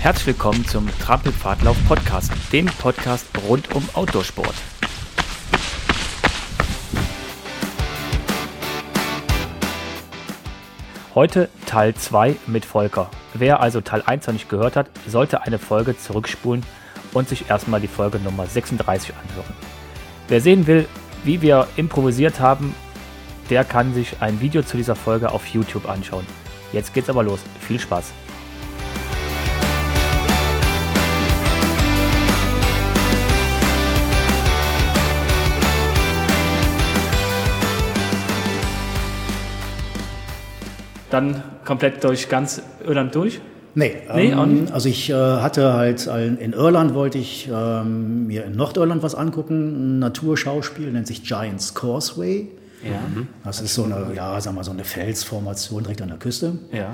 Herzlich willkommen zum Trampelpfadlauf Podcast, dem Podcast rund um Outdoorsport. Heute Teil 2 mit Volker. Wer also Teil 1 noch nicht gehört hat, sollte eine Folge zurückspulen und sich erstmal die Folge Nummer 36 anhören. Wer sehen will, wie wir improvisiert haben, der kann sich ein Video zu dieser Folge auf YouTube anschauen. Jetzt geht's aber los. Viel Spaß. Dann komplett durch ganz Irland durch? Nee, nee ähm, also ich äh, hatte halt in Irland wollte ich ähm, mir in Nordirland was angucken, ein Naturschauspiel, nennt sich Giants Causeway. Ja. Das ist so eine, ja, sag mal, so eine Felsformation direkt an der Küste. Ja.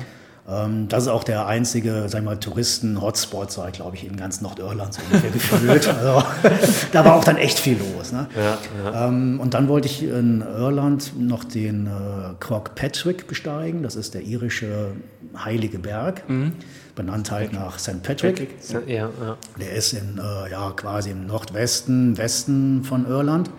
Ähm, das ist auch der einzige, sag mal, Touristen-Hotspot, sei, glaube ich, in ganz Nordirland so ungefähr gefühlt. Also, da war auch dann echt viel los. Ne? Ja, ja. Ähm, und dann wollte ich in Irland noch den äh, Croc Patrick besteigen. Das ist der irische heilige Berg. Mhm. Benannt halt nach St. Patrick. Patrick. Ja, ja. Der ist in, äh, ja, quasi im Nordwesten, Westen von Irland.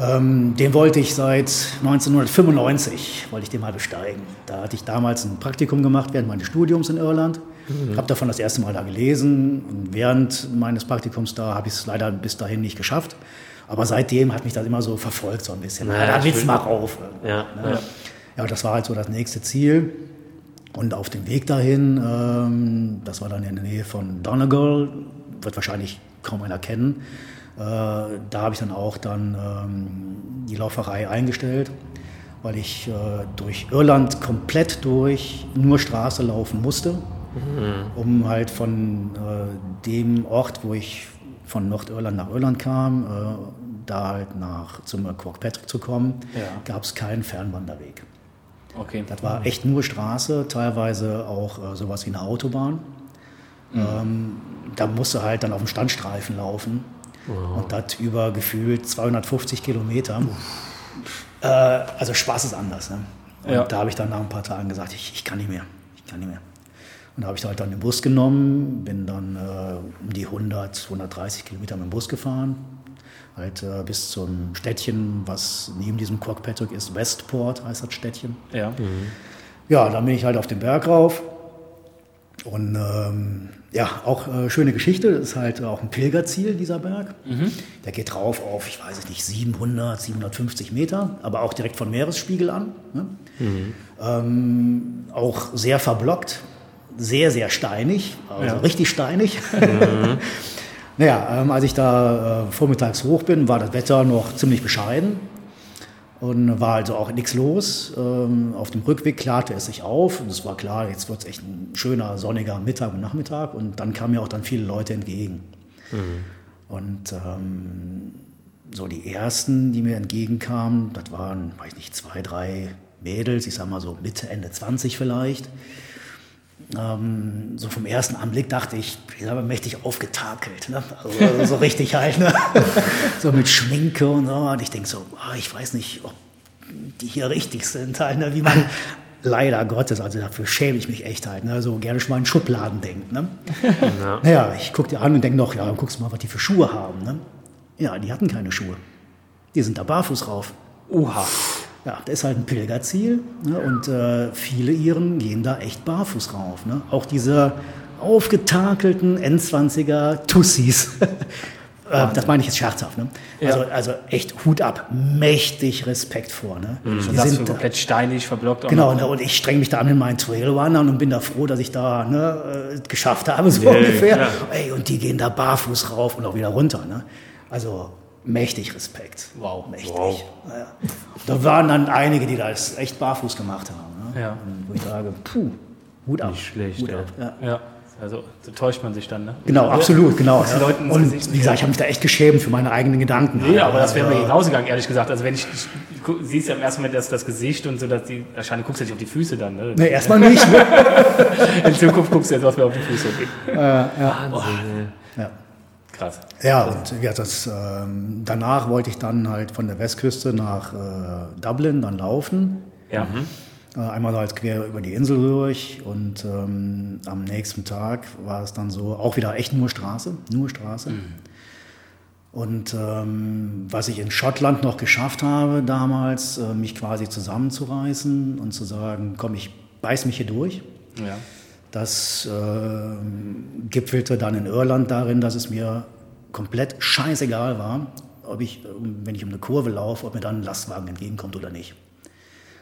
Ähm, den wollte ich seit 1995, wollte ich den mal besteigen. Da hatte ich damals ein Praktikum gemacht während meines Studiums in Irland. Mhm. Habe davon das erste Mal da gelesen. Und während meines Praktikums da habe ich es leider bis dahin nicht geschafft. Aber seitdem hat mich das immer so verfolgt, so ein bisschen. Ja, da willst du mal rauf. Ja, ne? ja. ja, das war halt so das nächste Ziel. Und auf dem Weg dahin, ähm, das war dann in der Nähe von Donegal, wird wahrscheinlich kaum einer kennen, da habe ich dann auch dann ähm, die Lauferei eingestellt, weil ich äh, durch Irland komplett durch nur Straße laufen musste, mhm. um halt von äh, dem Ort, wo ich von Nordirland nach Irland kam, da halt nach zum Cork Patrick zu kommen, ja. gab es keinen Fernwanderweg. Okay. Das war echt nur Straße, teilweise auch äh, sowas wie eine Autobahn. Mhm. Ähm, da musste halt dann auf dem Standstreifen laufen. Wow. Und das über gefühlt 250 Kilometer. Äh, also Spaß ist anders. Ne? Und ja. da habe ich dann nach ein paar Tagen gesagt, ich, ich kann nicht mehr. Ich kann nicht mehr. Und da habe ich halt dann den Bus genommen, bin dann äh, um die 100, 130 Kilometer mit dem Bus gefahren. Halt äh, bis zum Städtchen, was neben diesem Crockpatrick ist, Westport heißt das Städtchen. Ja. Mhm. Ja, dann bin ich halt auf den Berg rauf und ähm, ja, auch äh, schöne Geschichte. Das ist halt auch ein Pilgerziel, dieser Berg. Mhm. Der geht drauf auf, ich weiß es nicht, 700, 750 Meter, aber auch direkt von Meeresspiegel an. Ne? Mhm. Ähm, auch sehr verblockt, sehr, sehr steinig, also ja. richtig steinig. Mhm. naja, ähm, als ich da äh, vormittags hoch bin, war das Wetter noch ziemlich bescheiden. Und war also auch nichts los. Ähm, auf dem Rückweg klarte es sich auf und es war klar, jetzt wird es echt ein schöner, sonniger Mittag und Nachmittag. Und dann kamen mir auch dann viele Leute entgegen. Mhm. Und ähm, so die ersten, die mir entgegenkamen, das waren, weiß ich nicht, zwei, drei Mädels, ich sag mal so Mitte, Ende 20 vielleicht. Ähm, so vom ersten Anblick dachte ich, ich habe mächtig aufgetakelt. Ne? Also, also so richtig halt. Ne? so mit Schminke und so. Und ich denke so, oh, ich weiß nicht, ob die hier richtig sind. Halt, ne? Wie man leider Gottes, also dafür schäme ich mich echt halt. Ne? So gerne schon mal in Schubladen denkt. Ne? Ja. Naja, ich gucke dir an und denke noch, ja, dann guckst du mal, was die für Schuhe haben. Ne? Ja, die hatten keine Schuhe. Die sind da barfuß rauf. Oha. Ja, das ist halt ein Pilgerziel ne? und äh, viele Iren gehen da echt barfuß rauf. Ne? Auch diese aufgetakelten N20er Tussis. Äh, das meine ich jetzt scherzhaft. Ne? Ja. Also, also echt Hut ab, mächtig Respekt vor. Ne? Mhm. Die das sind komplett steinig, verblockt. Genau, ne? und ich streng mich da an in meinen Trailrunnern und bin da froh, dass ich da ne, äh, geschafft habe, so yeah, ungefähr. Ja. Ey, und die gehen da barfuß rauf und auch wieder runter. Ne? Also mächtig Respekt. Wow. Mächtig. Wow. Ja. Da waren dann einige, die das echt barfuß gemacht haben. Ne? Ja. Und wo ich sage, puh, Hut ab. Nicht schlecht. Hut ab. Ja. ja. Also so täuscht man sich dann, ne? Genau, absolut, genau. Ja. und wie gesagt, ich habe mich da echt geschämt für meine eigenen Gedanken. Nee, aber das wäre mir genauso gegangen, ehrlich gesagt. Also wenn ich, ich siehst ja im ersten Moment das, das Gesicht und so, dass die, wahrscheinlich guckst du nicht auf die Füße dann, ne? Nee, erstmal nicht. In Zukunft guckst du jetzt, was mir auf die Füße geht. Äh, ja. Wahnsinn. Ja. Krass. Ja, und ja, das, ähm, danach wollte ich dann halt von der Westküste nach äh, Dublin dann laufen. Ja. Mhm. Äh, einmal halt quer über die Insel durch und ähm, am nächsten Tag war es dann so, auch wieder echt nur Straße, nur Straße. Mhm. Und ähm, was ich in Schottland noch geschafft habe damals, äh, mich quasi zusammenzureißen und zu sagen, komm, ich beiß mich hier durch. Ja. Das äh, gipfelte dann in Irland darin, dass es mir komplett scheißegal war, ob ich, wenn ich um eine Kurve laufe, ob mir dann ein Lastwagen entgegenkommt oder nicht.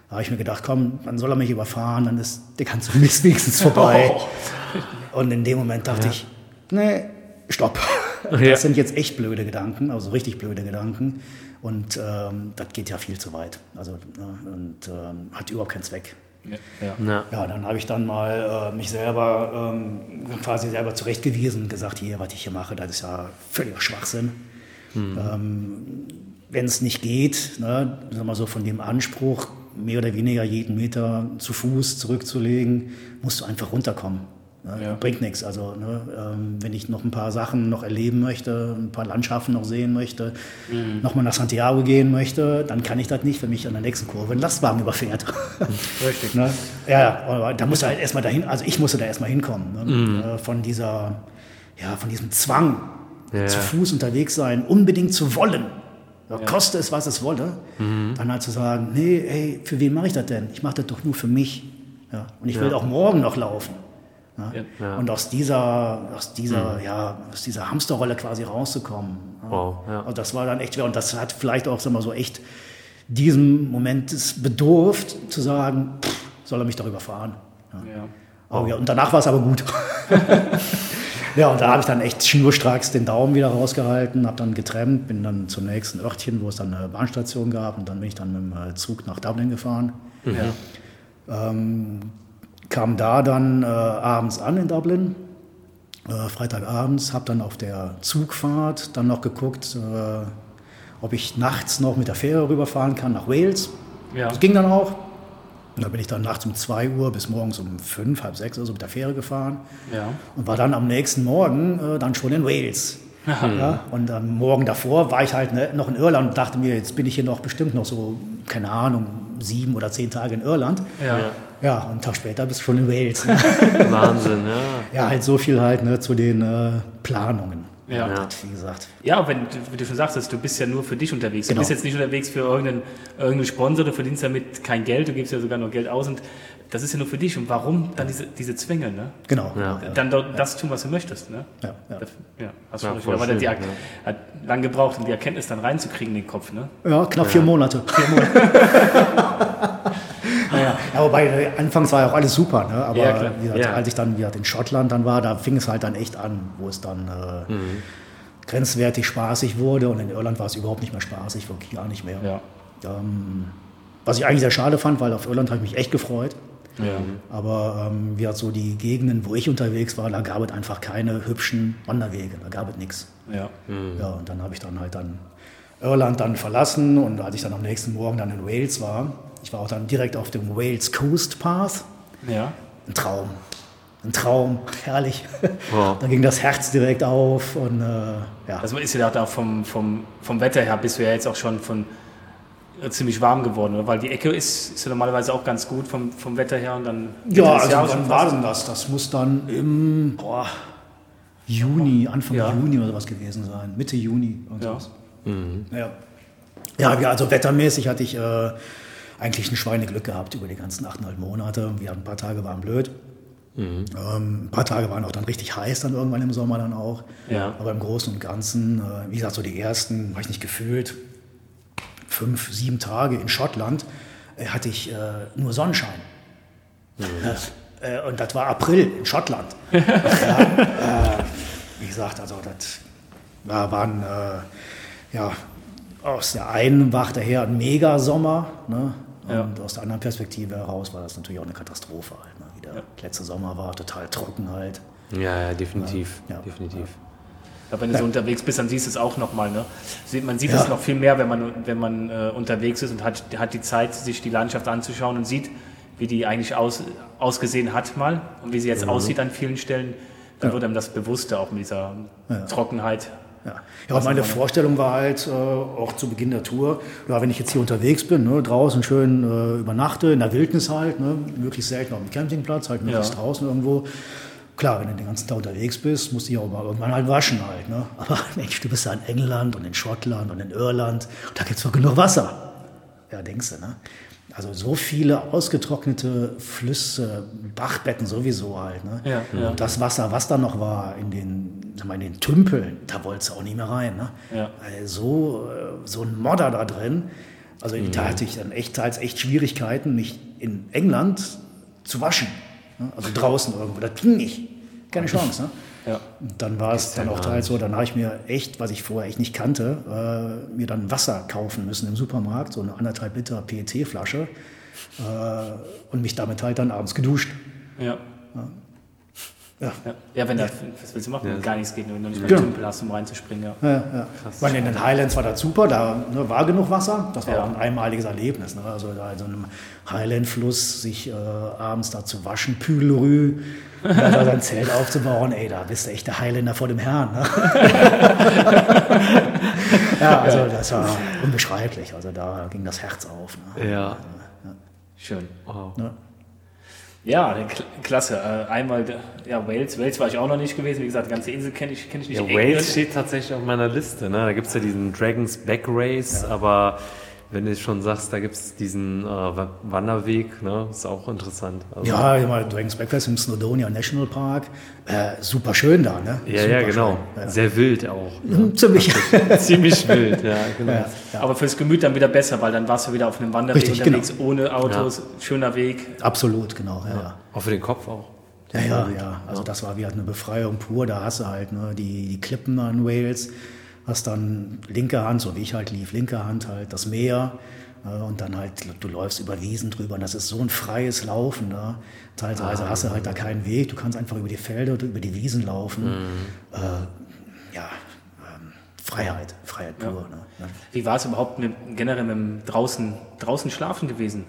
Da habe ich mir gedacht, komm, dann soll er mich überfahren, dann ist der ganze Mist wenigstens vorbei. Oh. Und in dem Moment dachte ja. ich, nee, stopp. Das ja. sind jetzt echt blöde Gedanken, also richtig blöde Gedanken. Und ähm, das geht ja viel zu weit. Also, ne, und ähm, hat überhaupt keinen Zweck. Ja, ja. ja dann habe ich dann mal äh, mich selber ähm, quasi selber zurechtgewiesen und gesagt, hier, was ich hier mache, das ist ja völliger Schwachsinn. Mhm. Ähm, Wenn es nicht geht, ne, sagen wir so von dem Anspruch, mehr oder weniger jeden Meter zu Fuß zurückzulegen, musst du einfach runterkommen. Ne? Ja. Bringt nichts. Also, ne, ähm, wenn ich noch ein paar Sachen noch erleben möchte, ein paar Landschaften noch sehen möchte, mhm. nochmal nach Santiago gehen möchte, dann kann ich das nicht, wenn mich an der nächsten Kurve ein Lastwagen überfährt. Richtig. ne? Ja, aber da muss halt erstmal dahin, also ich musste da erstmal hinkommen. Ne? Mhm. Äh, von dieser, ja, von diesem Zwang, ja. zu Fuß unterwegs sein, unbedingt zu wollen. Ja, koste es, was es wolle. Mhm. Dann halt zu sagen, nee, hey, für wen mache ich das denn? Ich mache das doch nur für mich. Ja, und ich will auch morgen noch laufen. Ja. Und aus dieser, aus dieser, mhm. ja, aus dieser Hamsterrolle quasi rauszukommen. Wow, ja. Und das war dann echt schwer. Und das hat vielleicht auch, sag mal so, echt diesem Moment bedurft, zu sagen, pff, soll er mich darüber fahren. Ja. Oh, ja. Und danach war es aber gut. ja, und da habe ich dann echt schnurstracks den Daumen wieder rausgehalten, habe dann getrennt, bin dann zum nächsten Örtchen, wo es dann eine Bahnstation gab. Und dann bin ich dann mit dem Zug nach Dublin gefahren. Mhm. Ähm, kam da dann äh, abends an in Dublin, äh, Freitagabends, habe dann auf der Zugfahrt dann noch geguckt, äh, ob ich nachts noch mit der Fähre rüberfahren kann nach Wales. Ja. Das ging dann auch. Und da bin ich dann nachts um 2 Uhr bis morgens um 5, halb 6 Uhr so mit der Fähre gefahren. Ja. Und war dann am nächsten Morgen äh, dann schon in Wales. Ja, und am Morgen davor war ich halt ne, noch in Irland und dachte mir, jetzt bin ich hier noch bestimmt noch so, keine Ahnung, sieben oder zehn Tage in Irland. Ja. Ja, und einen Tag später bist du schon in Wales. Ne? Wahnsinn, ja. Ja, halt so viel halt ne, zu den äh, Planungen. Ja. ja. wie gesagt. Ja, wenn, wie du schon sagst, du bist ja nur für dich unterwegs. Genau. Du bist jetzt nicht unterwegs für irgendeinen, irgendeinen Sponsor, du verdienst damit kein Geld, du gibst ja sogar noch Geld aus und das ist ja nur für dich. Und warum dann diese, diese Zwänge, ne? Genau. Ja. Dann das tun, was du möchtest, ne? Ja, ja. Das, ja hast ja, schon aber die ja. hat lang gebraucht, um die Erkenntnis dann reinzukriegen in den Kopf, ne? Ja, knapp vier Monate. Vier Monate. naja, ja, wobei äh, anfangs war ja auch alles super, ne? aber ja, gesagt, als ich dann wieder in Schottland dann war, da fing es halt dann echt an, wo es dann äh, mhm. grenzwertig spaßig wurde und in Irland war es überhaupt nicht mehr spaßig, wirklich gar nicht mehr. Ähm, was ich eigentlich sehr schade fand, weil auf Irland habe ich mich echt gefreut. Ja. Aber ähm, wie so die Gegenden, wo ich unterwegs war, da gab es einfach keine hübschen Wanderwege, da gab es nichts. Ja. Mhm. ja, und dann habe ich dann halt dann Irland dann verlassen und als ich dann am nächsten Morgen dann in Wales war, ich war auch dann direkt auf dem Wales Coast Path. Ja. Ein Traum. Ein Traum, herrlich. Wow. da ging das Herz direkt auf und äh, ja. Also ist ja auch vom, vom, vom Wetter her bist du ja jetzt auch schon von ziemlich warm geworden, oder? weil die Ecke ist, ist ja normalerweise auch ganz gut vom, vom Wetter her und dann. Ja, also Jahr wann war denn das? Das muss dann im boah, Juni, Anfang ja. Juni oder was gewesen sein, Mitte Juni. Ja. Mhm. ja. Ja, also wettermäßig hatte ich äh, eigentlich ein Schweineglück gehabt über die ganzen achteinhalb Monate. Wir hatten ein paar Tage waren blöd. Mhm. Ähm, ein paar Tage waren auch dann richtig heiß, dann irgendwann im Sommer dann auch. Ja. Aber im Großen und Ganzen, äh, wie gesagt, so die ersten, habe ich nicht gefühlt, fünf, sieben Tage in Schottland äh, hatte ich äh, nur Sonnenschein. Mhm. Äh, und das war April in Schottland. ja, äh, wie gesagt, also das ja, waren äh, ja aus der einen Warte her ein Megasommer. Ne? Und ja. aus der anderen Perspektive heraus war das natürlich auch eine Katastrophe. Halt, ne? Wie der ja. letzte Sommer war, total trocken halt. Ja, ja definitiv. Ja, definitiv. Ja, wenn du so unterwegs bist, dann siehst du es auch nochmal. Ne? Man sieht es noch viel mehr, wenn man, wenn man äh, unterwegs ist und hat, hat die Zeit, sich die Landschaft anzuschauen und sieht, wie die eigentlich aus, ausgesehen hat mal und wie sie jetzt mhm. aussieht an vielen Stellen. Dann wird einem das bewusster, auch mit dieser Trockenheit. Ja. ja meine Vorstellung war halt, äh, auch zu Beginn der Tour, ja, wenn ich jetzt hier unterwegs bin, ne, draußen schön äh, übernachte, in der Wildnis halt, ne, möglichst selten auf dem Campingplatz, halt möglichst ja. draußen irgendwo. Klar, wenn du den ganzen Tag unterwegs bist, musst du dich auch mal irgendwann halt waschen halt. Ne? Aber Mensch, du bist ja in England und in Schottland und in Irland, da gibt es doch genug Wasser. Ja, denkst du, ne? Also so viele ausgetrocknete Flüsse, Bachbetten sowieso halt. Ne? Ja, ja. Und das Wasser, was da noch war in den, sag mal, in den Tümpeln, da wolltest du auch nicht mehr rein. Ne? Ja. Also so, so ein Modder da drin. Also mhm. da hatte ich dann echt, teils echt Schwierigkeiten, mich in England zu waschen. Ne? Also draußen irgendwo. Das ging nicht. Keine Chance. Ne? Ja. Dann war es dann auch teils so, dann habe ich mir echt, was ich vorher echt nicht kannte, äh, mir dann Wasser kaufen müssen im Supermarkt, so eine anderthalb Liter PET-Flasche äh, und mich damit halt dann abends geduscht. Ja. ja. Ja. ja, wenn da, was willst du machen? Ja. Gar nichts geht, wenn du nicht mehr genau. Tümpel hast, um reinzuspringen. Ja. Ja, ja. Weil in den Highlands war das super, da ne, war genug Wasser. Das war ja. auch ein einmaliges Erlebnis. Ne? Also da in so einem Highland-Fluss sich äh, abends da zu waschen, Püdelrü, da sein Zelt aufzubauen, ey, da bist du echt der Highlander vor dem Herrn. Ne? ja, also das war unbeschreiblich. Also da ging das Herz auf. Ne? Ja. Schön. Wow. Ja, klasse. Äh, einmal, ja, Wales. Wales war ich auch noch nicht gewesen. Wie gesagt, die ganze Insel kenne ich, kenn ich nicht. Ja, Wales steht tatsächlich auf meiner Liste. Ne? Da gibt es ja diesen Dragons Back Race, ja. aber wenn du schon sagst, da gibt es diesen äh, Wanderweg, ne? ist auch interessant. Also ja, ich meine, Dragons Backfest im Snowdonia National Park, äh, super schön da, ne? Ja, super ja, genau. Ja. Sehr wild auch. Ne? Ziemlich. Ziemlich wild, ja, genau. Ja, ja. Aber fürs Gemüt dann wieder besser, weil dann warst du wieder auf einem Wanderweg Richtig, unterwegs, genau. ohne Autos, schöner Weg. Absolut, genau, ja. Auch für den Kopf auch. Ja, ja, ja. Also das war wie halt eine Befreiung pur. Da hast du halt ne, die, die Klippen an Wales hast dann linke Hand, so wie ich halt lief, linke Hand halt das Meer äh, und dann halt, du läufst über Wiesen drüber und das ist so ein freies Laufen da. Teilweise ah, hast du halt da keinen Weg, du kannst einfach über die Felder, über die Wiesen laufen. Mhm. Äh, ja, ähm, Freiheit, Freiheit pur. Ja. Ne? Wie war es überhaupt mit, generell mit dem draußen, draußen schlafen gewesen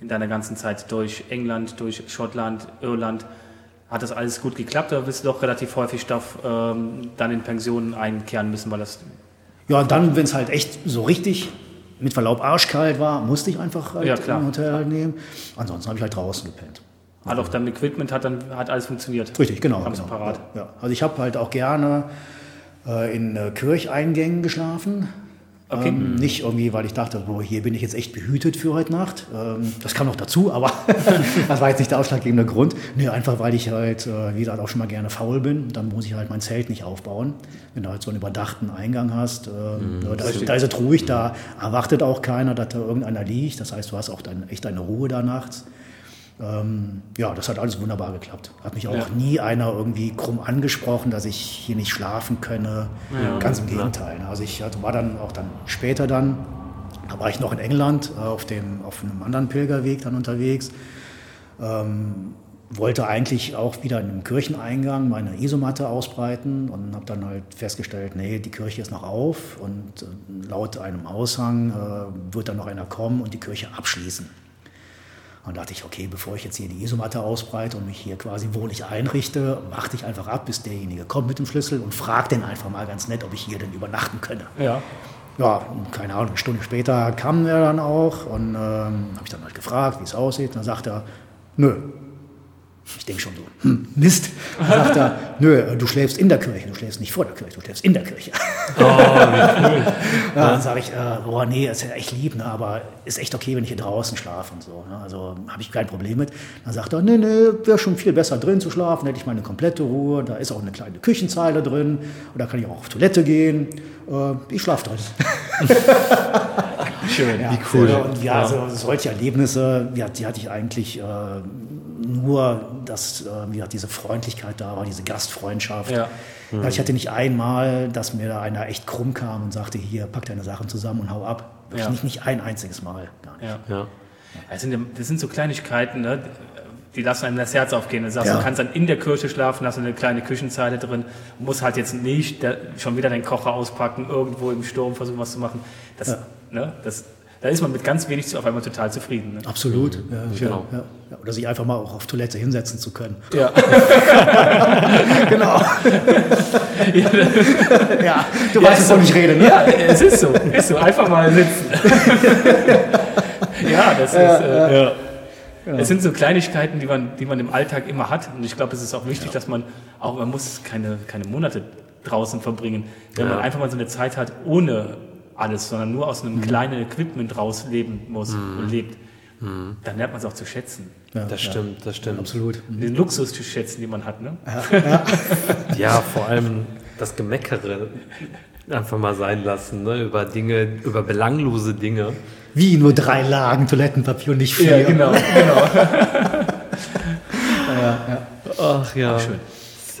in deiner ganzen Zeit durch England, durch Schottland, Irland? Hat das alles gut geklappt oder bist du doch relativ häufig Stoff ähm, dann in Pensionen einkehren müssen, weil das. Ja, dann, wenn es halt echt so richtig mit Verlaub arschkalt war, musste ich einfach halt ja, ein Hotel halt nehmen. Ansonsten habe ich halt draußen gepennt. Hat auch dein Equipment hat dann hat alles funktioniert. Richtig, genau. genau. parat. Ja. Also ich habe halt auch gerne äh, in äh, Kircheingängen geschlafen. Okay. Ähm, nicht irgendwie, weil ich dachte, boah, hier bin ich jetzt echt behütet für heute Nacht. Ähm, das kam noch dazu, aber das war jetzt nicht der ausschlaggebende Grund. Nee, einfach weil ich halt, äh, wie gesagt, auch schon mal gerne faul bin. Dann muss ich halt mein Zelt nicht aufbauen. Wenn du halt so einen überdachten Eingang hast, äh, mm, da, da, ist es ruhig, da erwartet auch keiner, dass da irgendeiner liegt. Das heißt, du hast auch dein, echt deine Ruhe da nachts. Ähm, ja, das hat alles wunderbar geklappt. Hat mich auch ja. nie einer irgendwie krumm angesprochen, dass ich hier nicht schlafen könne. Ja, Ganz im Gegenteil. Ne? Also ich also war dann auch dann später dann, da war ich noch in England äh, auf, dem, auf einem anderen Pilgerweg dann unterwegs. Ähm, wollte eigentlich auch wieder in einem Kircheneingang meine Isomatte ausbreiten und habe dann halt festgestellt, nee, die Kirche ist noch auf und äh, laut einem Aushang äh, wird dann noch einer kommen und die Kirche abschließen. Und dachte ich, okay, bevor ich jetzt hier die Isomatte ausbreite und mich hier quasi wohnlich einrichte, warte ich einfach ab, bis derjenige kommt mit dem Schlüssel und fragt den einfach mal ganz nett, ob ich hier denn übernachten könne. Ja. Ja, keine Ahnung, eine Stunde später kam er dann auch und ähm, habe ich dann halt gefragt, wie es aussieht. Und dann sagt er, nö, ich denke schon so, hm, Mist. Dann sagt er, nö, du schläfst in der Kirche, du schläfst nicht vor der Kirche, du schläfst in der Kirche. Oh, wie cool. ja, dann sage ich, äh, boah, nee, ist ja echt lieb, ne, aber ist echt okay, wenn ich hier draußen schlafe und so. Ne, also habe ich kein Problem mit. Dann sagt er, nee, nee, wäre schon viel besser drin zu schlafen, hätte ich meine komplette Ruhe, da ist auch eine kleine Küchenzeile drin und da kann ich auch auf Toilette gehen. Äh, ich schlafe drin. Schön, ja. wie cool. Und ja, also solche Erlebnisse, ja, die hatte ich eigentlich äh, nur, dass äh, ja, diese Freundlichkeit da war, diese Gastfreundschaft. Ja. Mhm. Ich hatte nicht einmal, dass mir da einer echt krumm kam und sagte, hier, pack deine Sachen zusammen und hau ab. Ja. Nicht, nicht ein einziges Mal. Gar nicht. Ja. Ja. Das, sind, das sind so Kleinigkeiten, ne? die lassen einem das Herz aufgehen. Du sagst, ja. du kannst dann in der Kirche schlafen, hast eine kleine Küchenzeile drin, musst halt jetzt nicht schon wieder deinen Kocher auspacken, irgendwo im Sturm versuchen, was zu machen. Das, ja. ne, das da ist man mit ganz wenig auf einmal total zufrieden. Ne? Absolut. Mhm. Ja, genau. Ja, ja. Oder sich einfach mal auch auf Toilette hinsetzen zu können. Ja. genau. ja, du weißt, wovon ich rede, ne? Ja, es ist so. Ist so. Einfach mal sitzen. ja, das ist. Äh, ja. Es sind so Kleinigkeiten, die man, die man im Alltag immer hat. Und ich glaube, es ist auch wichtig, dass man auch, man muss keine, keine Monate draußen verbringen, wenn man einfach mal so eine Zeit hat ohne alles, sondern nur aus einem mhm. kleinen Equipment rausleben muss mhm. und lebt, mhm. dann lernt man es auch zu schätzen. Ja, das stimmt, das stimmt. Absolut. Den Luxus zu schätzen, den man hat. Ne? Ja, ja. vor allem das Gemeckere einfach mal sein lassen, ne? über Dinge, über belanglose Dinge. Wie nur drei Lagen Toilettenpapier und nicht vier. Ja, genau, genau. ja, ja. Ach ja. Ach, schön.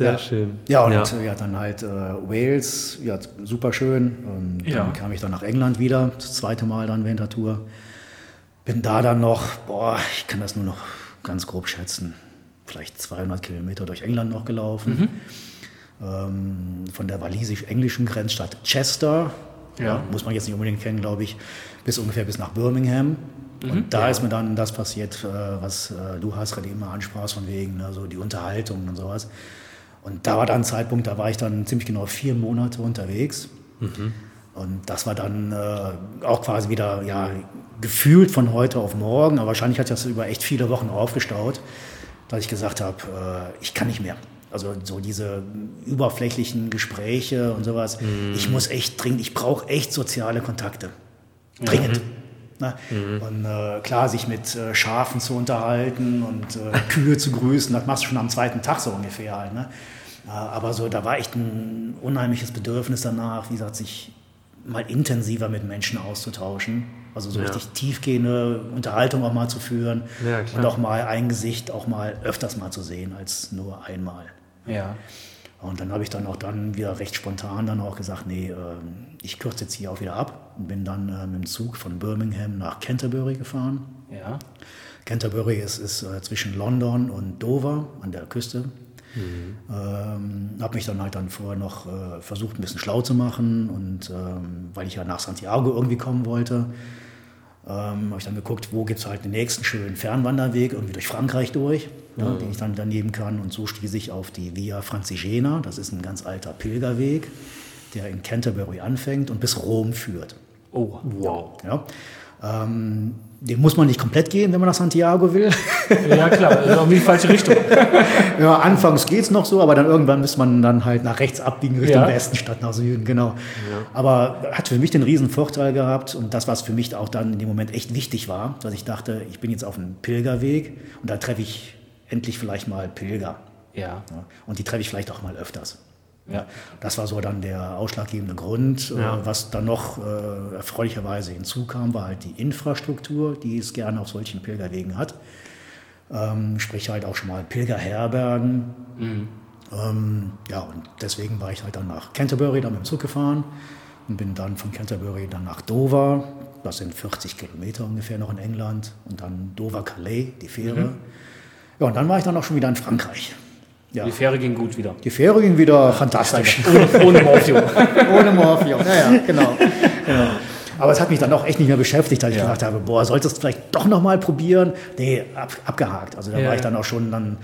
Sehr ja. schön. Ja, und ja, ja dann halt äh, Wales, ja, super schön. Und ja. dann kam ich dann nach England wieder, das zweite Mal dann während der Tour. Bin da dann noch, boah, ich kann das nur noch ganz grob schätzen, vielleicht 200 Kilometer durch England noch gelaufen. Mhm. Ähm, von der walisisch-englischen Grenzstadt Chester, ja. muss man jetzt nicht unbedingt kennen, glaube ich, bis ungefähr bis nach Birmingham. Und mhm. da ja. ist mir dann das passiert, äh, was äh, du hast gerade immer ansprachst, von wegen ne, so die Unterhaltung und sowas. Und da war dann ein Zeitpunkt, da war ich dann ziemlich genau vier Monate unterwegs. Mhm. Und das war dann äh, auch quasi wieder, ja, gefühlt von heute auf morgen, aber wahrscheinlich hat das über echt viele Wochen aufgestaut, dass ich gesagt habe, äh, ich kann nicht mehr. Also so diese überflächlichen Gespräche und sowas. Mhm. Ich muss echt dringend, ich brauche echt soziale Kontakte. Dringend. Mhm. Ne? Mhm. Und äh, klar, sich mit äh, Schafen zu unterhalten und äh, Kühe zu grüßen, das machst du schon am zweiten Tag so ungefähr halt. Ne? aber so, da war echt ein unheimliches Bedürfnis danach, wie gesagt, sich mal intensiver mit Menschen auszutauschen. Also so ja. richtig tiefgehende Unterhaltung auch mal zu führen ja, und auch mal ein Gesicht auch mal öfters mal zu sehen als nur einmal. Ja. Und dann habe ich dann auch dann wieder recht spontan dann auch gesagt, nee, äh, ich kürze jetzt hier auch wieder ab und bin dann äh, mit dem Zug von Birmingham nach Canterbury gefahren. Ja. Canterbury ist, ist äh, zwischen London und Dover an der Küste. Mhm. Ähm, habe mich dann halt dann vorher noch äh, versucht, ein bisschen schlau zu machen und ähm, weil ich ja nach Santiago irgendwie kommen wollte, ähm, habe ich dann geguckt, wo gibt es halt den nächsten schönen Fernwanderweg, irgendwie durch Frankreich durch, ja, mhm. den ich dann daneben kann. Und so stieß ich auf die Via Francigena. Das ist ein ganz alter Pilgerweg, der in Canterbury anfängt und bis Rom führt. Oh, wow. Ja. Ähm, den muss man nicht komplett gehen, wenn man nach Santiago will. Ja, klar, also in die falsche Richtung. ja, anfangs geht es noch so, aber dann irgendwann muss man dann halt nach rechts abbiegen Richtung ja. Westen statt nach Süden, genau. Ja. Aber hat für mich den riesen Vorteil gehabt und das, was für mich auch dann in dem Moment echt wichtig war, dass ich dachte, ich bin jetzt auf einem Pilgerweg und da treffe ich endlich vielleicht mal Pilger. Ja. Und die treffe ich vielleicht auch mal öfters. Ja, das war so dann der ausschlaggebende Grund. Äh, ja. Was dann noch äh, erfreulicherweise hinzukam, war halt die Infrastruktur, die es gerne auf solchen Pilgerwegen hat. Ähm, sprich halt auch schon mal Pilgerherbergen. Mhm. Ähm, ja, und deswegen war ich halt dann nach Canterbury dann mit dem Zug gefahren und bin dann von Canterbury dann nach Dover. Das sind 40 Kilometer ungefähr noch in England. Und dann Dover-Calais, die Fähre. Mhm. Ja, und dann war ich dann auch schon wieder in Frankreich. Ja. Die Fähre ging gut wieder. Die Fähre ging wieder fantastisch. Ohne, ohne Morphium. ohne Morphium, ja, ja, genau. genau. Aber es hat mich dann auch echt nicht mehr beschäftigt, dass ich gedacht habe, boah, solltest du vielleicht doch nochmal probieren? Nee, ab, abgehakt. Also da war ich dann auch schon dann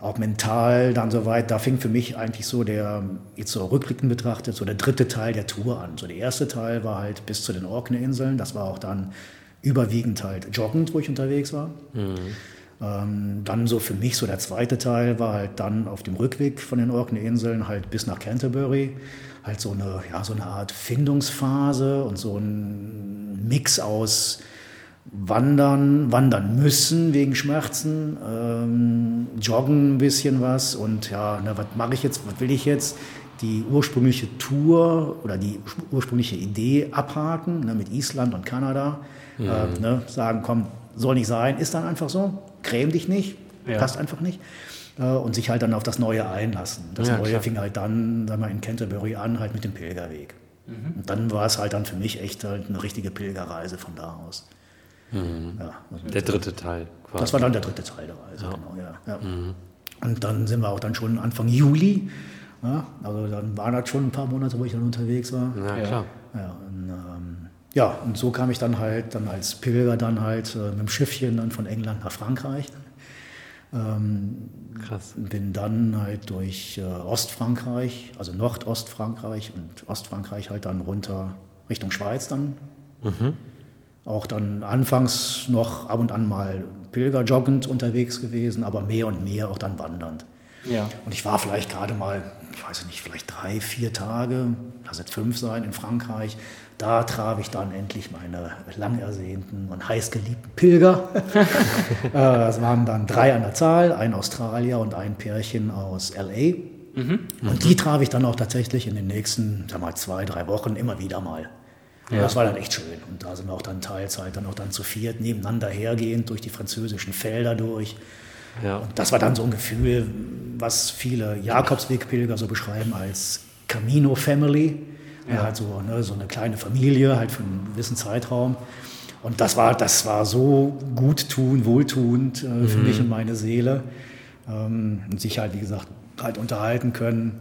auch mental dann soweit. Da fing für mich eigentlich so der, jetzt so rückblickend betrachtet, so der dritte Teil der Tour an. So der erste Teil war halt bis zu den Orkney-Inseln. Das war auch dann überwiegend halt joggend, wo ich unterwegs war. Mhm. Ähm, dann so für mich so der zweite Teil war halt dann auf dem Rückweg von den Orkney-Inseln halt bis nach Canterbury halt so eine, ja, so eine Art Findungsphase und so ein Mix aus Wandern, wandern müssen wegen Schmerzen, ähm, joggen ein bisschen was und ja, na, was mache ich jetzt, was will ich jetzt? Die ursprüngliche Tour oder die ursprüngliche Idee abhaken ne, mit Island und Kanada. Mhm. Äh, ne, sagen, komm, soll nicht sein, ist dann einfach so gräm dich nicht, ja. passt einfach nicht. Äh, und sich halt dann auf das Neue einlassen. Das ja, Neue klar. fing halt dann, sagen wir, in Canterbury an, halt mit dem Pilgerweg. Mhm. Und dann war es halt dann für mich echt halt eine richtige Pilgerreise von da aus. Mhm. Ja, also der dritte Teil. Quasi. Das war dann der dritte Teil der Reise, genau, ja. Mhm. Und dann sind wir auch dann schon Anfang Juli. also dann waren das schon ein paar Monate, wo ich dann unterwegs war. Ja, klar. Ja, und, ähm, ja, und so kam ich dann halt dann als Pilger dann halt äh, mit dem Schiffchen dann von England nach Frankreich. Ähm, Krass. Bin dann halt durch äh, Ostfrankreich, also Nordostfrankreich und Ostfrankreich halt dann runter Richtung Schweiz dann. Mhm. Auch dann anfangs noch ab und an mal pilgerjoggend unterwegs gewesen, aber mehr und mehr auch dann wandernd. Ja. Und ich war vielleicht gerade mal, ich weiß nicht, vielleicht drei, vier Tage, lass es fünf sein, in Frankreich. Da traf ich dann endlich meine lang ersehnten und heißgeliebten Pilger. Äh, es waren dann drei an der Zahl, ein Australier und ein Pärchen aus LA. Mhm. Und die traf ich dann auch tatsächlich in den nächsten, sag mal, zwei, drei Wochen immer wieder mal. Ja. Das war dann echt schön. Und da sind wir auch dann Teilzeit, dann auch dann zu viert nebeneinander hergehend durch die französischen Felder durch. Ja. Und das war dann so ein Gefühl, was viele Jakobswegpilger so beschreiben als Camino Family. Ja. Halt so, ne, so eine kleine Familie, halt für einen gewissen Zeitraum. Und das war, das war so gut tun, wohltuend äh, für mhm. mich und meine Seele. Ähm, und sich halt, wie gesagt, halt unterhalten können.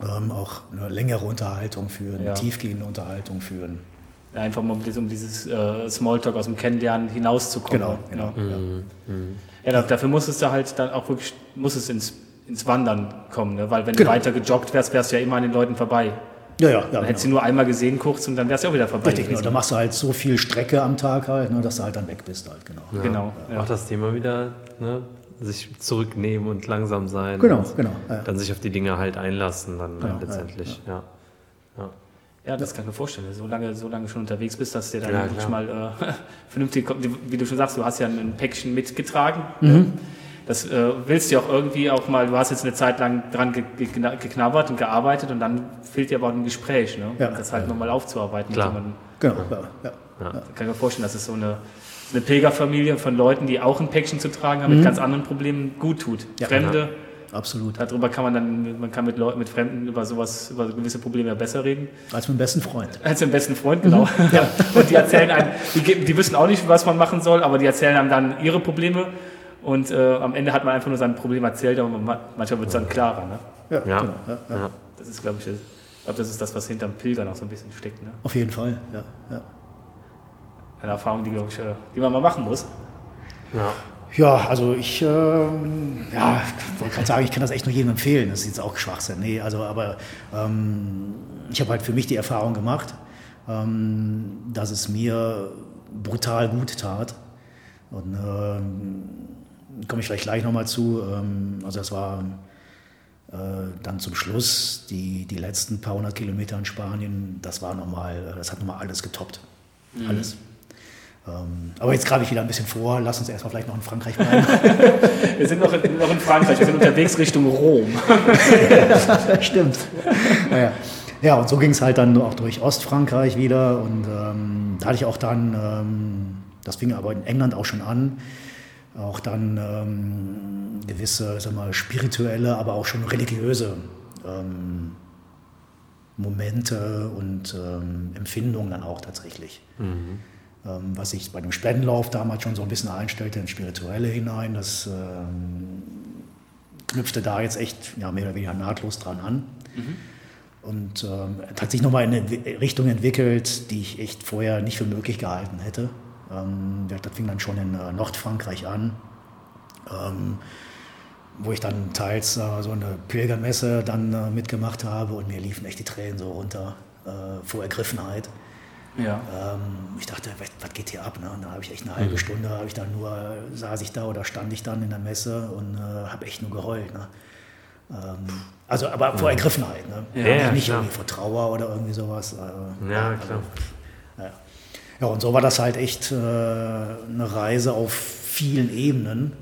Ähm, auch eine längere Unterhaltung führen, ja. eine tiefgehende Unterhaltung führen. Einfach mal um dieses äh, Smalltalk aus dem Kennenlernen hinauszukommen. Genau, genau. Ja. Mhm. Mhm. Ja, dafür muss es da halt dann auch wirklich, muss es ins, ins Wandern kommen, ne? weil wenn genau. du weiter gejoggt wärst, wärst du ja immer an den Leuten vorbei. Ja, ja, ja. Dann genau. hättest du nur einmal gesehen kurz und dann wärst du auch wieder vorbei. Richtig, genau. Da machst du halt so viel Strecke am Tag halt, ne, dass du halt dann weg bist halt, genau. Ja. Genau. Ja. Auch das Thema wieder, ne? sich zurücknehmen und langsam sein. Genau, genau. Ja. Dann sich auf die Dinge halt einlassen, dann genau, letztendlich, ja. ja. Ja, das kann ich mir vorstellen. So lange, so lange schon unterwegs bist, dass dir dann ja, wirklich mal äh, vernünftig, wie du schon sagst, du hast ja ein Päckchen mitgetragen. Mhm. Das äh, willst du ja auch irgendwie auch mal, du hast jetzt eine Zeit lang dran geknabbert und gearbeitet und dann fehlt dir aber auch ein Gespräch, ne? Ja. das halt ja. nochmal aufzuarbeiten. Klar. Genau, ja. ja. Da kann ich mir vorstellen, dass es so eine, eine Pilgerfamilie von Leuten, die auch ein Päckchen zu tragen haben, mhm. mit ganz anderen Problemen gut tut. Fremde Absolut. Darüber kann man dann, man kann mit Leuten, mit Fremden über sowas, über gewisse Probleme ja besser reden. Als mit dem besten Freund. Als mit dem besten Freund, genau. Mhm. ja. Und die erzählen einem, die, die wissen auch nicht, was man machen soll, aber die erzählen einem dann ihre Probleme und äh, am Ende hat man einfach nur sein Problem erzählt, aber man, manchmal wird es dann klarer. Ne? Ja, ja. Genau. Ja, ja. Das ist, glaube ich, das, ich glaube, das ist das, was hinterm Pilgern auch so ein bisschen steckt. Ne? Auf jeden Fall, ja. ja. Eine Erfahrung, die, glaube ich, äh, die man mal machen muss. Ja. Ja, also ich, äh, ja, ich wollte gerade sagen, ich kann das echt nur jedem empfehlen. Das ist jetzt auch Schwachsinn. Nee, also, aber ähm, ich habe halt für mich die Erfahrung gemacht, ähm, dass es mir brutal gut tat. Und äh, komme ich vielleicht gleich nochmal zu. Ähm, also das war äh, dann zum Schluss die, die letzten paar hundert Kilometer in Spanien. Das war nochmal, das hat nochmal alles getoppt. Mhm. Alles. Ähm, aber jetzt grabe ich wieder ein bisschen vor. Lass uns erstmal vielleicht noch in Frankreich bleiben. wir sind noch in, noch in, Frankreich, wir sind unterwegs Richtung Rom. Stimmt. Naja. Ja, und so ging es halt dann auch durch Ostfrankreich wieder. Und ähm, da hatte ich auch dann, ähm, das fing aber in England auch schon an, auch dann ähm, gewisse sag mal, spirituelle, aber auch schon religiöse ähm, Momente und ähm, Empfindungen dann auch tatsächlich. Mhm. Ähm, was sich bei dem Spendenlauf damals schon so ein bisschen einstellte ins Spirituelle hinein. Das ähm, knüpfte da jetzt echt ja, mehr oder weniger nahtlos dran an. Mhm. Und ähm, hat sich nochmal in eine Richtung entwickelt, die ich echt vorher nicht für möglich gehalten hätte. Ähm, das fing dann schon in äh, Nordfrankreich an, ähm, wo ich dann teils äh, so eine Pilgermesse dann äh, mitgemacht habe und mir liefen echt die Tränen so runter äh, vor Ergriffenheit. Ja. Ähm, ich dachte, was, was, geht hier ab? Ne? Und da habe ich echt eine halbe mhm. Stunde, habe ich dann nur, saß ich da oder stand ich dann in der Messe und äh, habe echt nur geheult. Ne? Ähm, also, aber vor mhm. Ergriffenheit, ne? Ja, ja, nicht klar. irgendwie vor Trauer oder irgendwie sowas. Äh, ja, klar. Also, ja. ja, und so war das halt echt äh, eine Reise auf vielen Ebenen,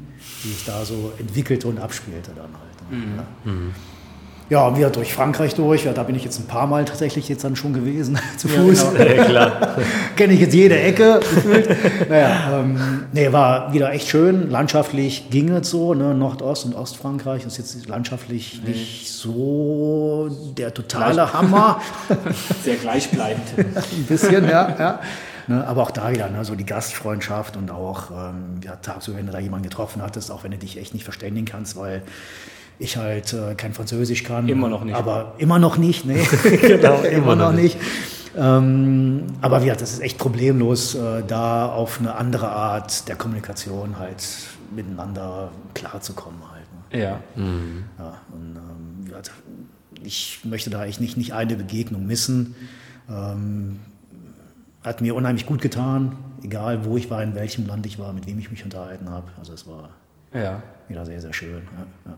die ich da so entwickelte und abspielte dann halt. Ne? Mhm. Ja. Mhm. Ja, wir durch Frankreich durch. Ja, da bin ich jetzt ein paar Mal tatsächlich jetzt dann schon gewesen, zu Fuß. Ja, genau. ja, klar. Kenne ich jetzt jede Ecke naja, ähm, nee, war wieder echt schön. Landschaftlich ging es so, ne? Nordost- und Ostfrankreich ist jetzt landschaftlich nee. nicht so der totale Gleich. Hammer. Sehr gleichbleibend. ein bisschen, ja. ja. Ne, aber auch da wieder, ne, so die Gastfreundschaft und auch ähm, ja, tagsüber, wenn du da jemanden getroffen hattest, auch wenn du dich echt nicht verständigen kannst, weil ich halt äh, kein Französisch kann. Immer noch nicht. Aber immer noch nicht, ne? genau, immer, immer noch nicht. Ähm, aber ja, das ist echt problemlos, äh, da auf eine andere Art der Kommunikation halt miteinander klarzukommen halt. Ne? Ja. Mhm. ja und, ähm, ich möchte da echt nicht, nicht eine Begegnung missen. Ähm, hat mir unheimlich gut getan, egal wo ich war, in welchem Land ich war, mit wem ich mich unterhalten habe. Also es war ja. wieder sehr, sehr schön. Ja, ja.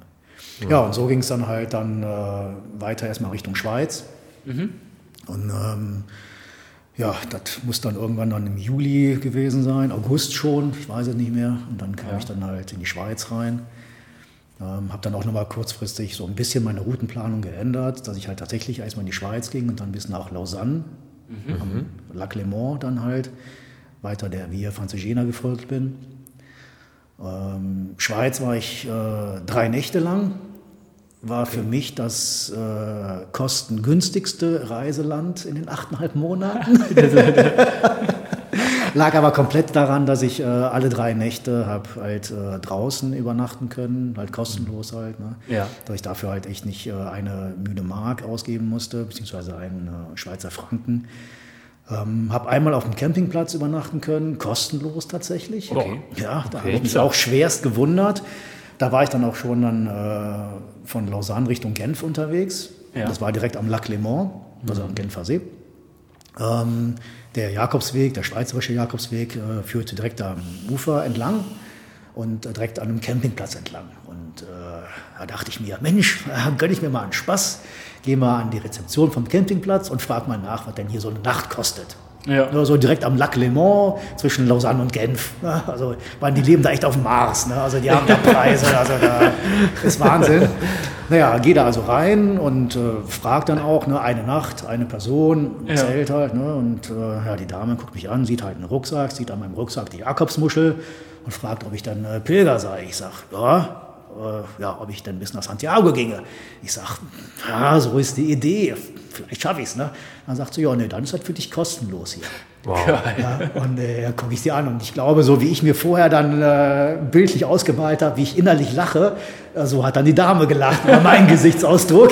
Ja und so ging es dann halt dann äh, weiter erstmal Richtung Schweiz. Mhm. Und ähm, ja, das muss dann irgendwann dann im Juli gewesen sein, August schon, ich weiß es nicht mehr. Und dann kam ja. ich dann halt in die Schweiz rein. Ähm, habe dann auch nochmal kurzfristig so ein bisschen meine Routenplanung geändert, dass ich halt tatsächlich erstmal in die Schweiz ging und dann bis nach Lausanne, mhm. am Lac Léman dann halt, weiter der Via Francigena gefolgt bin. Ähm, Schweiz war ich äh, drei Nächte lang war für mich das äh, kostengünstigste Reiseland in den achteinhalb Monaten. Lag aber komplett daran, dass ich äh, alle drei Nächte habe halt äh, draußen übernachten können, halt kostenlos halt. Ne? Ja. Dass ich dafür halt echt nicht äh, eine müde Mark ausgeben musste, beziehungsweise einen äh, Schweizer Franken. Ähm, habe einmal auf dem Campingplatz übernachten können, kostenlos tatsächlich. Okay. Ja, da okay. habe ich mich auch schwerst gewundert. Da war ich dann auch schon dann, äh, von Lausanne Richtung Genf unterwegs. Ja. Das war direkt am Lac Léman, also am Genfer See. Ähm, der Jakobsweg, der schweizerische Jakobsweg, äh, führte direkt am Ufer entlang und äh, direkt an einem Campingplatz entlang. Und äh, da dachte ich mir, Mensch, gönne ich mir mal einen Spaß, gehe mal an die Rezeption vom Campingplatz und frage mal nach, was denn hier so eine Nacht kostet. Ja. So direkt am Lac Léman zwischen Lausanne und Genf. Also, weil die leben da echt auf dem Mars. Ne? Also die haben da Preise, also da ist Wahnsinn. Naja, geht da also rein und äh, fragt dann auch, ne, eine Nacht, eine Person, ja. Zelt halt. Ne? Und äh, ja, die Dame guckt mich an, sieht halt einen Rucksack, sieht an meinem Rucksack die Jakobsmuschel und fragt, ob ich dann äh, Pilger sei. Ich sag, ja, äh, ja, ob ich denn bis nach Santiago ginge. Ich sag, ja, so ist die Idee vielleicht schaffe ich es. Ne? Dann sagt sie, ja, nee, dann ist das für dich kostenlos hier. Wow. Ja, und äh, gucke ich sie an. Und ich glaube, so wie ich mir vorher dann äh, bildlich ausgemalt habe, wie ich innerlich lache, äh, so hat dann die Dame gelacht über meinen Gesichtsausdruck.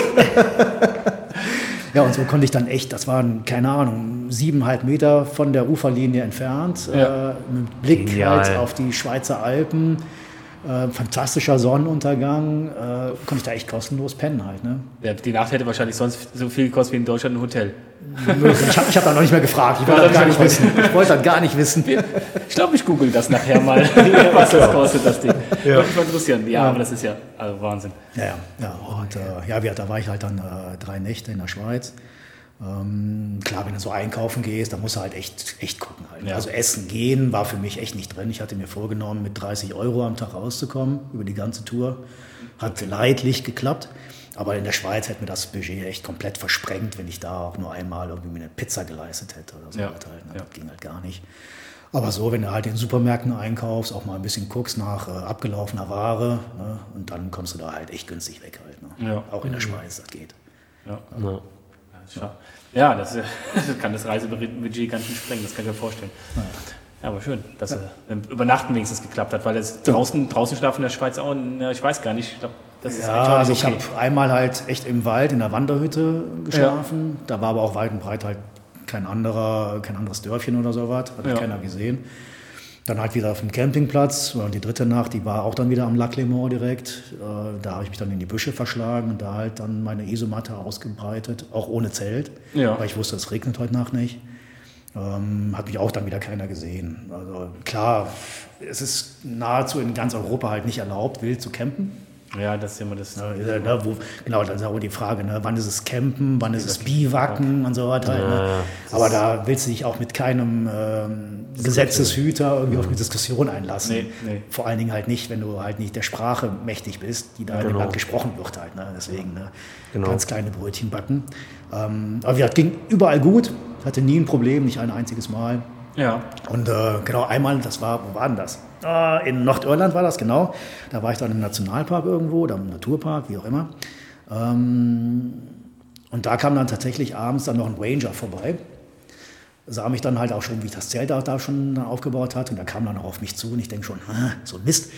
ja, und so konnte ich dann echt, das waren, keine Ahnung, siebeneinhalb Meter von der Uferlinie entfernt, ja. äh, mit Blick halt auf die Schweizer Alpen. Äh, fantastischer Sonnenuntergang, äh, konnte ich da echt kostenlos pennen halt. Ne? Ja, die Nacht hätte wahrscheinlich sonst so viel gekostet wie in Deutschland ein Hotel. Ich habe hab da noch nicht mehr gefragt. Ich wollte das gar nicht wissen. Ich wollte das gar nicht wissen. Ich glaube, ich google das nachher mal, was das kostet, das Ding. Ja. Würde mich mal interessieren. Ja, ja, aber das ist ja also Wahnsinn. Ja, ja. ja. Und äh, ja, da war ich halt dann äh, drei Nächte in der Schweiz. Ähm, klar, wenn du so einkaufen gehst, dann musst du halt echt, echt gucken. Halt. Ja. Also essen gehen war für mich echt nicht drin. Ich hatte mir vorgenommen, mit 30 Euro am Tag rauszukommen über die ganze Tour. Hat leidlich geklappt. Aber in der Schweiz hätte mir das Budget echt komplett versprengt, wenn ich da auch nur einmal irgendwie mir eine Pizza geleistet hätte oder so. Ja. Halt, ne? Das ging halt gar nicht. Aber so, wenn du halt in Supermärkten einkaufst, auch mal ein bisschen guckst nach äh, abgelaufener Ware ne? und dann kommst du da halt echt günstig weg halt. Ne? Ja. Auch in der Schweiz, das geht. Ja. Ja. Das, das, kann das Reisebudget ganz schön sprengen, das kann ich mir vorstellen. Ja, aber schön, dass ja. äh, Übernachten wenigstens geklappt hat, weil es draußen, draußen schlafen in der Schweiz auch, ja, ich weiß gar nicht, ich glaube, das ist ja, also ich okay. habe einmal halt echt im Wald in der Wanderhütte geschlafen. Ja. Da war aber auch weit und breit halt kein anderer, kein anderes Dörfchen oder sowas, hat ja. keiner gesehen. Dann halt wieder auf dem Campingplatz. Und die dritte Nacht, die war auch dann wieder am Lac Léman direkt. Äh, da habe ich mich dann in die Büsche verschlagen und da halt dann meine Isomatte ausgebreitet, auch ohne Zelt, ja. weil ich wusste, es regnet heute Nacht nicht. Ähm, hat mich auch dann wieder keiner gesehen. Also klar, es ist nahezu in ganz Europa halt nicht erlaubt, wild zu campen. Ja, das ist immer das. Ja, ne, wo, genau, dann ist auch die Frage, ne, wann ist es Campen, wann ist es Biwaken und so weiter. Halt, ne? Aber da willst du dich auch mit keinem ähm, Gesetzeshüter irgendwie auf eine Diskussion einlassen. Nee, nee. Vor allen Dingen halt nicht, wenn du halt nicht der Sprache mächtig bist, die da genau. in dem genau. Land gesprochen wird halt. Ne? Deswegen ne? genau. ganz kleine Brötchen backen. Ähm, aber ja, ging überall gut, hatte nie ein Problem, nicht ein einziges Mal. Ja. Und äh, genau einmal, das war, wo war denn das? Äh, in Nordirland war das, genau. Da war ich dann im Nationalpark irgendwo oder im Naturpark, wie auch immer. Ähm, und da kam dann tatsächlich abends dann noch ein Ranger vorbei. Sah mich dann halt auch schon, wie ich das Zelt da, da schon aufgebaut hatte. Und da kam dann auch auf mich zu und ich denke schon, so ein Mist.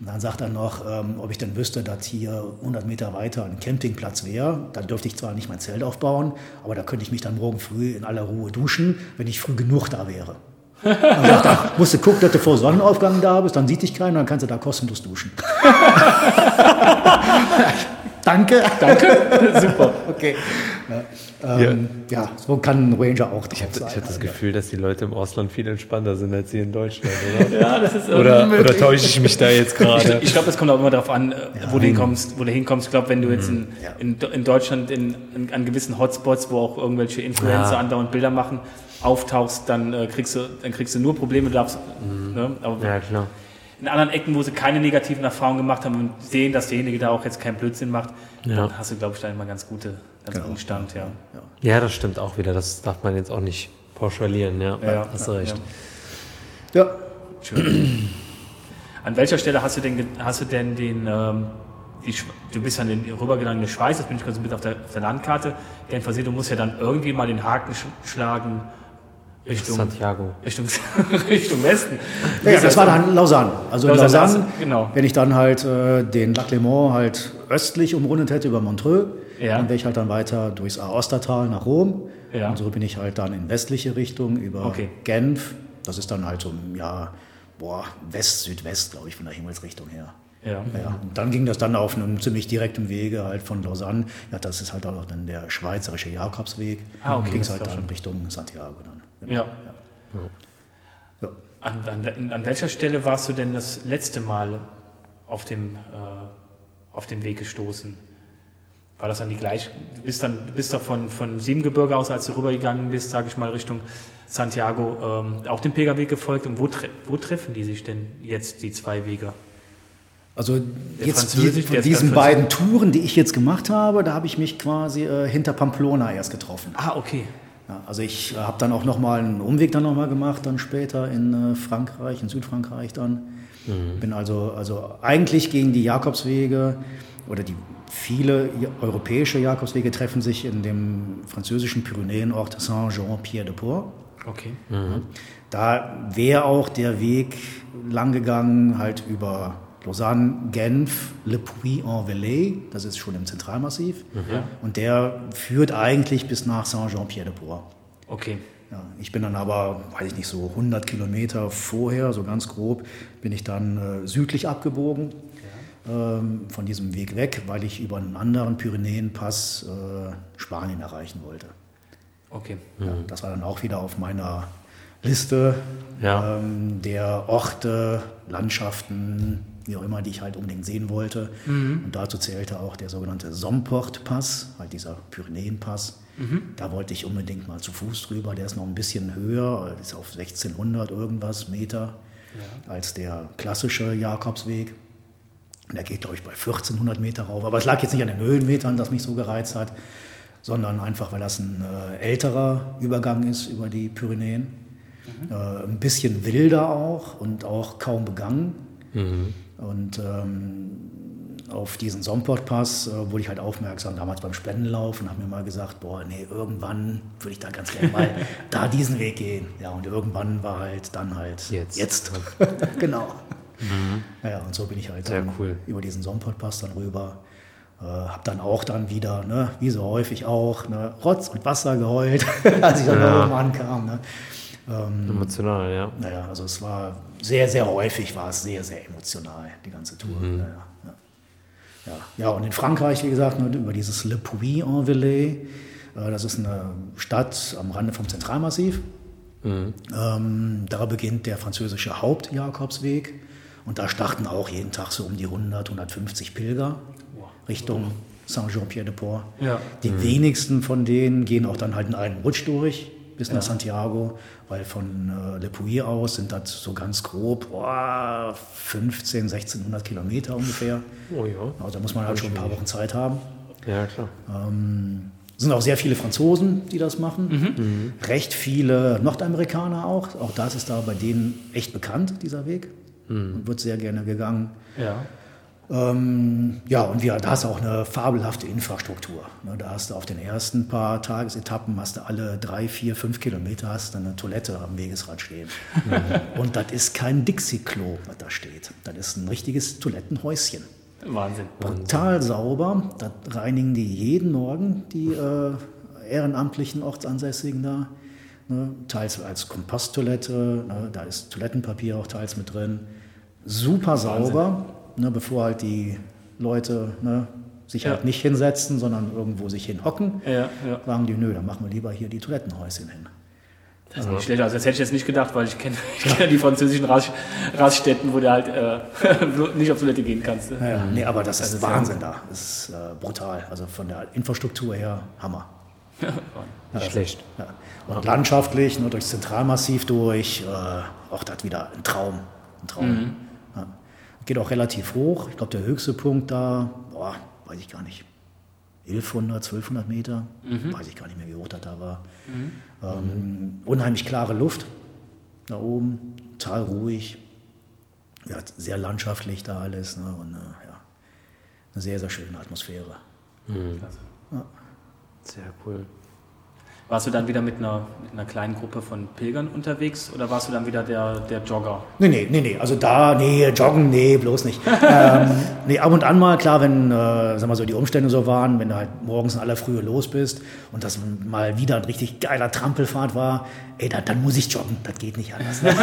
Und dann sagt er noch, ähm, ob ich denn wüsste, dass hier 100 Meter weiter ein Campingplatz wäre. Dann dürfte ich zwar nicht mein Zelt aufbauen, aber da könnte ich mich dann morgen früh in aller Ruhe duschen, wenn ich früh genug da wäre. Dann sagt er, musst du gucken, dass du vor Sonnenaufgang da bist, dann sieht dich keiner, dann kannst du da kostenlos duschen. Danke. Danke. Super. Okay. Ja, ähm, ja. ja, so kann ein Ranger auch Ich habe hab das Gefühl, dass die Leute im Ausland viel entspannter sind als hier in Deutschland, oder? ja, das ist oder, oder täusche ich mich da jetzt gerade? Ich, ich glaube, es kommt auch immer darauf an, äh, wo, du hinkommst, wo du hinkommst. Ich glaube, wenn du jetzt in, in, in Deutschland in, in, an gewissen Hotspots, wo auch irgendwelche Influencer andauernd Bilder machen, auftauchst, dann, äh, kriegst, du, dann kriegst du nur Probleme. Du darfst, mhm. ne? Aber ja, klar in anderen Ecken, wo sie keine negativen Erfahrungen gemacht haben und sehen, dass derjenige da auch jetzt keinen Blödsinn macht, ja. dann hast du, glaube ich, da immer ganz gute, ganz genau. guten Stand, ja. ja. ja. das stimmt auch wieder. Das darf man jetzt auch nicht pauschalieren, ja. ja hast du recht. Ja. Schön. An welcher Stelle hast du denn, hast du denn den, ähm, die, du bist dann rübergegangen in die Schweiz, das bin ich ganz mit auf der, auf der Landkarte. Genfer See, du musst ja dann irgendwie mal den Haken schlagen, Richtung Santiago. Richtung, Richtung Westen. Ja, das war dann Lausanne. Also in Lausanne, Lausanne genau. wenn ich dann halt äh, den Lac Léman halt östlich umrundet hätte über Montreux, ja. dann wäre ich halt dann weiter durchs Aostatal nach Rom. Ja. Und so bin ich halt dann in westliche Richtung über okay. Genf. Das ist dann halt so, ja, boah, West-Südwest, glaube ich, von der Himmelsrichtung her. Ja. ja. Und dann ging das dann auf einem ziemlich direkten Wege halt von Lausanne. Ja, das ist halt auch dann der schweizerische Jakobsweg. Ah, okay. Ging es halt dann Richtung Santiago dann. Ja. ja. An, an, an, welcher Stelle warst du denn das letzte Mal auf dem, äh, auf dem Weg gestoßen? War das dann die gleiche? Du bist dann, du bist doch von, von Siebengebirge aus, als du rübergegangen bist, sage ich mal, Richtung Santiago, ähm, auch dem Pilgerweg gefolgt. Und wo, tre wo treffen die sich denn jetzt, die zwei Wege? Also der jetzt die, von diesen beiden Touren, die ich jetzt gemacht habe, da habe ich mich quasi äh, hinter Pamplona erst getroffen. Ah, okay. Ja, also ich äh, habe dann auch nochmal einen Umweg dann nochmal gemacht, dann später in äh, Frankreich, in Südfrankreich dann. Mhm. Bin also, also eigentlich gegen die Jakobswege oder die viele europäische Jakobswege treffen sich in dem französischen Pyrenäenort Saint-Jean-Pierre-de-Port. Okay. Mhm. Da wäre auch der Weg lang gegangen, halt über Lausanne, Genf, Le Puy-en-Velay, das ist schon im Zentralmassiv. Mhm. Und der führt eigentlich bis nach Saint-Jean-Pied-de-Port. Okay. Ja, ich bin dann aber, weiß ich nicht, so 100 Kilometer vorher, so ganz grob, bin ich dann äh, südlich abgebogen ja. ähm, von diesem Weg weg, weil ich über einen anderen Pyrenäenpass äh, Spanien erreichen wollte. Okay. Ja, das war dann auch wieder auf meiner Liste ja. ähm, der Orte, Landschaften, wie auch immer, die ich halt unbedingt sehen wollte. Mhm. Und dazu zählte auch der sogenannte Somport-Pass, halt dieser Pyrenäen-Pass. Mhm. Da wollte ich unbedingt mal zu Fuß drüber. Der ist noch ein bisschen höher, ist auf 1600 irgendwas Meter ja. als der klassische Jakobsweg. Der geht, glaube ich, bei 1400 Meter rauf. Aber es lag jetzt nicht an den Höhenmetern, das mich so gereizt hat, sondern einfach, weil das ein äh, älterer Übergang ist über die Pyrenäen. Mhm. Äh, ein bisschen wilder auch und auch kaum begangen. Mhm. Und ähm, auf diesen Somport-Pass äh, wurde ich halt aufmerksam, damals beim Spendenlauf und habe mir mal gesagt, boah, nee, irgendwann würde ich da ganz gerne mal da diesen Weg gehen. Ja, und irgendwann war halt dann halt jetzt. jetzt. genau. Mhm. Ja, und so bin ich halt Sehr cool. über diesen Somport-Pass dann rüber. Äh, habe dann auch dann wieder, ne, wie so häufig auch, ne, Rotz und Wasser geheult, als ich dann ja. oben ankam. Ne. Ähm, Emotional, ja. Naja, also es war sehr, sehr häufig war es sehr, sehr emotional, die ganze Tour. Mhm. Ja, ja. Ja. ja, und in Frankreich, wie gesagt, über dieses Le Puy-en-Velay, äh, das ist eine Stadt am Rande vom Zentralmassiv. Mhm. Ähm, da beginnt der französische Hauptjakobsweg und da starten auch jeden Tag so um die 100, 150 Pilger Richtung Saint-Jean-Pierre-de-Port. Ja. Die mhm. wenigsten von denen gehen auch dann halt in einen Rutsch durch bis ja. nach Santiago, weil von äh, Le Puy aus sind das so ganz grob oh, 15, 1600 Kilometer ungefähr. Oh ja. Also da muss man halt schon ein paar Wochen Zeit haben. Ja, klar. Ähm, es sind auch sehr viele Franzosen, die das machen. Mhm. Mhm. Recht viele Nordamerikaner auch. Auch das ist da bei denen echt bekannt, dieser Weg. Mhm. Und wird sehr gerne gegangen. Ja. Ähm, ja, und wir, da hast du auch eine fabelhafte Infrastruktur. Ne, da hast du auf den ersten paar Tagesetappen, hast du alle drei, vier, fünf Kilometer hast du eine Toilette am Wegesrad stehen. und das ist kein Dixie-Klo, was da steht. Das ist ein richtiges Toilettenhäuschen. Wahnsinn. Total sauber. Das reinigen die jeden Morgen, die äh, ehrenamtlichen Ortsansässigen da. Ne, teils als Komposttoilette, ne, da ist Toilettenpapier auch teils mit drin. Super sauber, ne, bevor halt die Leute ne, sich Ja. halt nicht hinsetzen, sondern irgendwo sich hinhocken. Ja, ja. Sagen die, nö, dann machen wir lieber hier die Toilettenhäuschen hin. Das ist nicht schlecht. Also das hätte ich jetzt nicht gedacht, weil ich kenne kenn die französischen Rast, Raststätten, wo du halt äh, nicht auf Toilette gehen kannst. Ja, ja. Nee, aber das, ist ist ja- Wahnsinn da. Das ist äh, brutal. Also von der Infrastruktur her Hammer. Nicht schlecht. Ja. Und landschaftlich, nur durchs Zentralmassiv durch, äh, auch das wieder ein Traum. Ein Traum. Ja. Geht auch relativ hoch. Ich glaube, der höchste Punkt da, boah, weiß ich gar nicht. 1100, 1200 Meter, weiß ich gar nicht mehr, wie hoch das da war. Ähm, unheimlich klare Luft da oben, total ruhig. Ja, sehr landschaftlich da alles. Ne? Und äh, ja, eine sehr, sehr schöne Atmosphäre. Sehr cool. Warst du dann wieder mit einer, mit einer kleinen Gruppe von Pilgern unterwegs oder warst du dann wieder der, der Jogger? Nee, nee, nee, nee. Also da, nee, joggen, nee, bloß nicht. ähm, nee, ab und an mal, klar, wenn, äh, sag mal so, die Umstände so waren, wenn du halt morgens in aller Frühe los bist und das mal wieder ein richtig geiler Trampelfahrt war, ey, da, dann muss ich joggen, das geht nicht anders. Ne?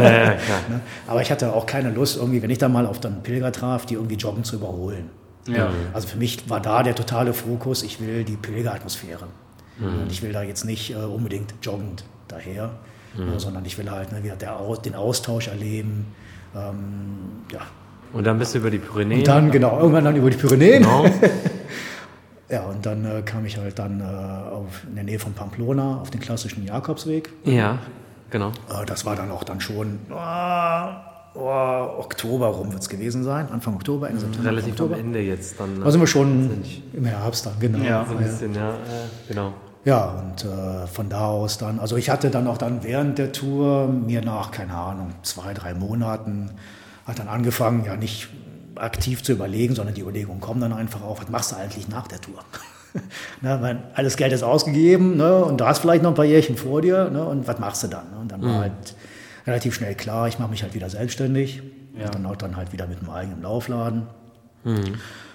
Ja. Ne? Aber ich hatte auch keine Lust, irgendwie, wenn ich da mal auf einen Pilger traf, die irgendwie joggen zu überholen. Ja. Also für mich war da der totale Fokus, ich will die Pilgeratmosphäre. Und ich will da jetzt nicht äh, unbedingt joggend daher, äh, sondern ich will halt ne, wieder der, den Austausch erleben. Ähm, ja. Und dann bist du über die Pyrenäen. Und dann, genau, irgendwann dann über die Pyrenäen. Genau. Ja, und dann äh, kam ich halt dann äh, auf, in der Nähe von Pamplona auf den klassischen Jakobsweg. Ja, genau. Äh, das war dann auch dann schon oh, Oktober rum wird es gewesen sein, Anfang Oktober, Ende September. Relativ am. Ende jetzt dann. ne? Da sind wir schon im Herbst dann, genau. Ja, so ein bisschen, ja, äh, genau. Ja, und äh, von da aus dann, also ich hatte dann auch dann während der Tour mir nach, keine Ahnung, zwei, drei Monaten, hat dann angefangen, ja nicht aktiv zu überlegen, sondern die Überlegungen kommen dann einfach auf, was machst du eigentlich nach der Tour? ne, weil alles Geld ist ausgegeben ne, und du hast vielleicht noch ein paar Jährchen vor dir ne, und was machst du dann? Ne? Und dann war halt relativ schnell klar, ich mache mich halt wieder selbstständig Ja. und dann auch dann halt wieder mit einem eigenen Laufladen.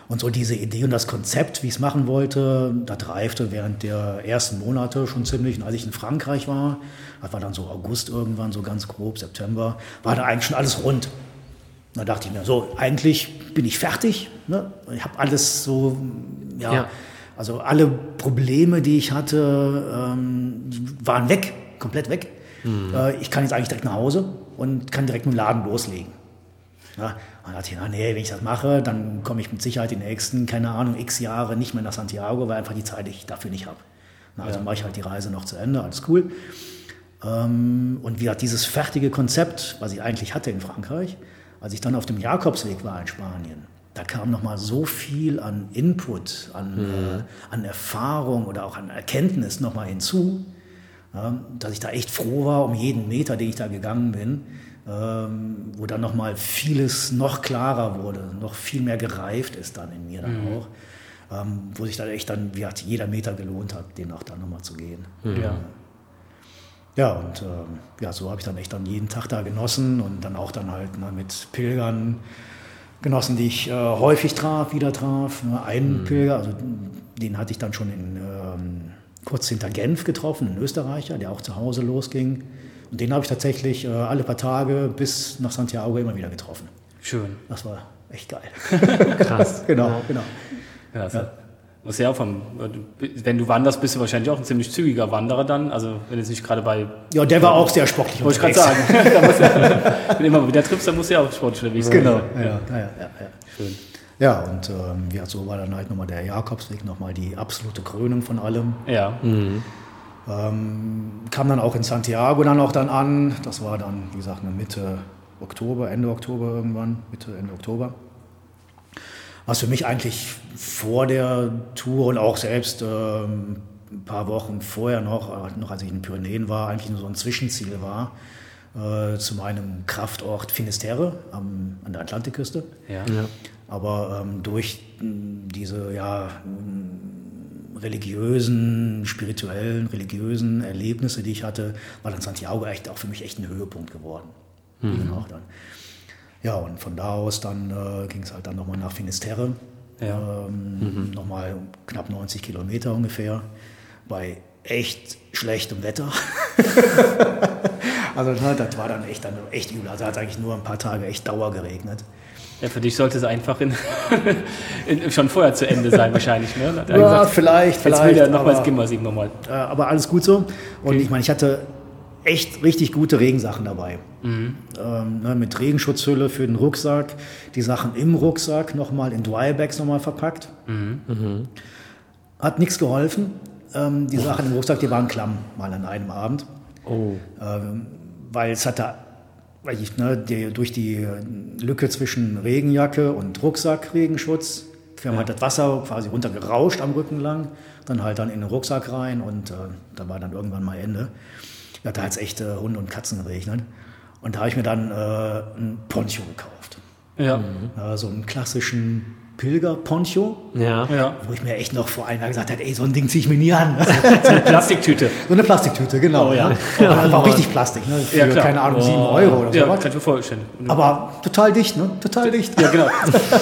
Und so diese Idee und das Konzept, wie ich es machen wollte, das reifte während der ersten Monate schon ziemlich. Und als ich in Frankreich war, das war dann so August irgendwann, so ganz grob, September, war da eigentlich schon alles rund. Da dachte ich mir, so, eigentlich bin ich fertig. Ne? Ich habe alles so, ja, Ja. also alle Probleme, die ich hatte, ähm, waren weg, komplett weg. Äh, ich kann jetzt eigentlich direkt nach Hause und kann direkt mit dem Laden loslegen. Ja, und dann dachte ich, na, nee, wenn ich das mache, dann komme ich mit Sicherheit die nächsten, keine Ahnung, x Jahre nicht mehr nach Santiago, weil einfach die Zeit ich dafür nicht habe. Also mache ich halt die Reise noch zu Ende, alles cool. Ähm, und wie gesagt, dieses fertige Konzept, was ich eigentlich hatte in Frankreich, als ich dann auf dem Jakobsweg war in Spanien, da kam nochmal so viel an Input, an, äh, an Erfahrung oder auch an Erkenntnis nochmal hinzu, ja, dass ich da echt froh war um jeden Meter, den ich da gegangen bin, ähm, wo dann nochmal vieles noch klarer wurde, noch viel mehr gereift ist dann in mir dann auch, ähm, wo sich dann echt dann, wie gesagt, jeder Meter gelohnt hat, den auch dann nochmal zu gehen. Ja. Ja, und ähm, ja, so habe ich dann echt dann jeden Tag da genossen und dann auch dann halt ne, mit Pilgern genossen, die ich äh, häufig traf, wieder traf. Ne, einen Pilger, also den hatte ich dann schon in, ähm, kurz hinter Genf getroffen, einen Österreicher, der auch zu Hause losging. Und den habe ich tatsächlich äh, alle paar Tage bis nach Santiago immer wieder getroffen. Schön. Das war echt geil. Krass. genau, genau. Ja, also, Muss ja auch vom, wenn du wanderst, bist du wahrscheinlich auch ein ziemlich zügiger Wanderer dann. Also wenn jetzt nicht gerade bei, Ja, der war auch sehr sportlich wollte ich gerade sagen, wenn du immer wieder triffst, dann musst du ja auch sportlich unterwegs sein. Genau, ja, ja, ja, ja, ja. Schön. Ja, und ähm, ja, so war dann halt nochmal der Jakobsweg, nochmal die absolute Krönung von allem. Ja, Ähm, kam dann auch in Santiago dann auch dann an. Das war dann, wie gesagt, eine Mitte Oktober, Ende Oktober irgendwann, Mitte, Ende Oktober. Was für mich eigentlich vor der Tour und auch selbst ähm, ein paar Wochen vorher noch, äh, noch als ich in den Pyrenäen war, eigentlich nur so ein Zwischenziel war äh, zu meinem Kraftort Finisterre am, an der Atlantikküste. ja. Ja. Aber ähm, durch mh, diese ja, mh, religiösen, spirituellen, religiösen Erlebnisse, die ich hatte, war dann Santiago echt auch für mich echt ein Höhepunkt geworden. Genau, dann. Ja, und von da aus dann äh, ging es halt dann nochmal nach Finisterre. Ja. Ähm, Nochmal knapp 90 Kilometer ungefähr. Bei echt schlechtem Wetter. also das war dann echt, dann echt übel. Also hat eigentlich nur ein paar Tage echt Dauer geregnet. Ja, für dich sollte es einfach in, in, schon vorher zu Ende sein, wahrscheinlich. Ne? Ja, gesagt, vielleicht, Jetzt will vielleicht. er nochmals aber- Gimmersieg nochmal. Aber alles gut so. Und Okay. ich meine, ich hatte echt richtig gute Regensachen dabei. Ähm, ne, mit Regenschutzhülle für den Rucksack, die Sachen im Rucksack nochmal in Drybags nochmal verpackt. Hat nichts geholfen. Ähm, die Sachen im Rucksack, die waren klamm, mal an einem Abend. Oh. Ähm, weil es hatte, weil ich, ne, die, durch die Lücke zwischen Regenjacke und Rucksack, Regenschutz, kam halt das Wasser quasi runtergerauscht am Rücken lang, dann halt dann in den Rucksack rein und äh, da war dann irgendwann mal Ende. Ja, da hat es echt äh, Hunde und Katzen geregnet. Und da habe ich mir dann äh, ein Poncho gekauft. Ja. Äh, so einen klassischen Pilger-Poncho, Ja. ja. wo ich mir echt noch vor einem Jahr gesagt habe, ey, so ein Ding ziehe ich mir nie an. Plastiktüte. So eine Plastiktüte, genau. Oh, ja. ne? Aber war auch richtig Plastik, ne? Für, Ja, klar. keine Ahnung, 7 Oh. Euro oder Ja, sowas. kann ich mir vorstellen. Aber total dicht, ne? Total dicht. Ja, genau.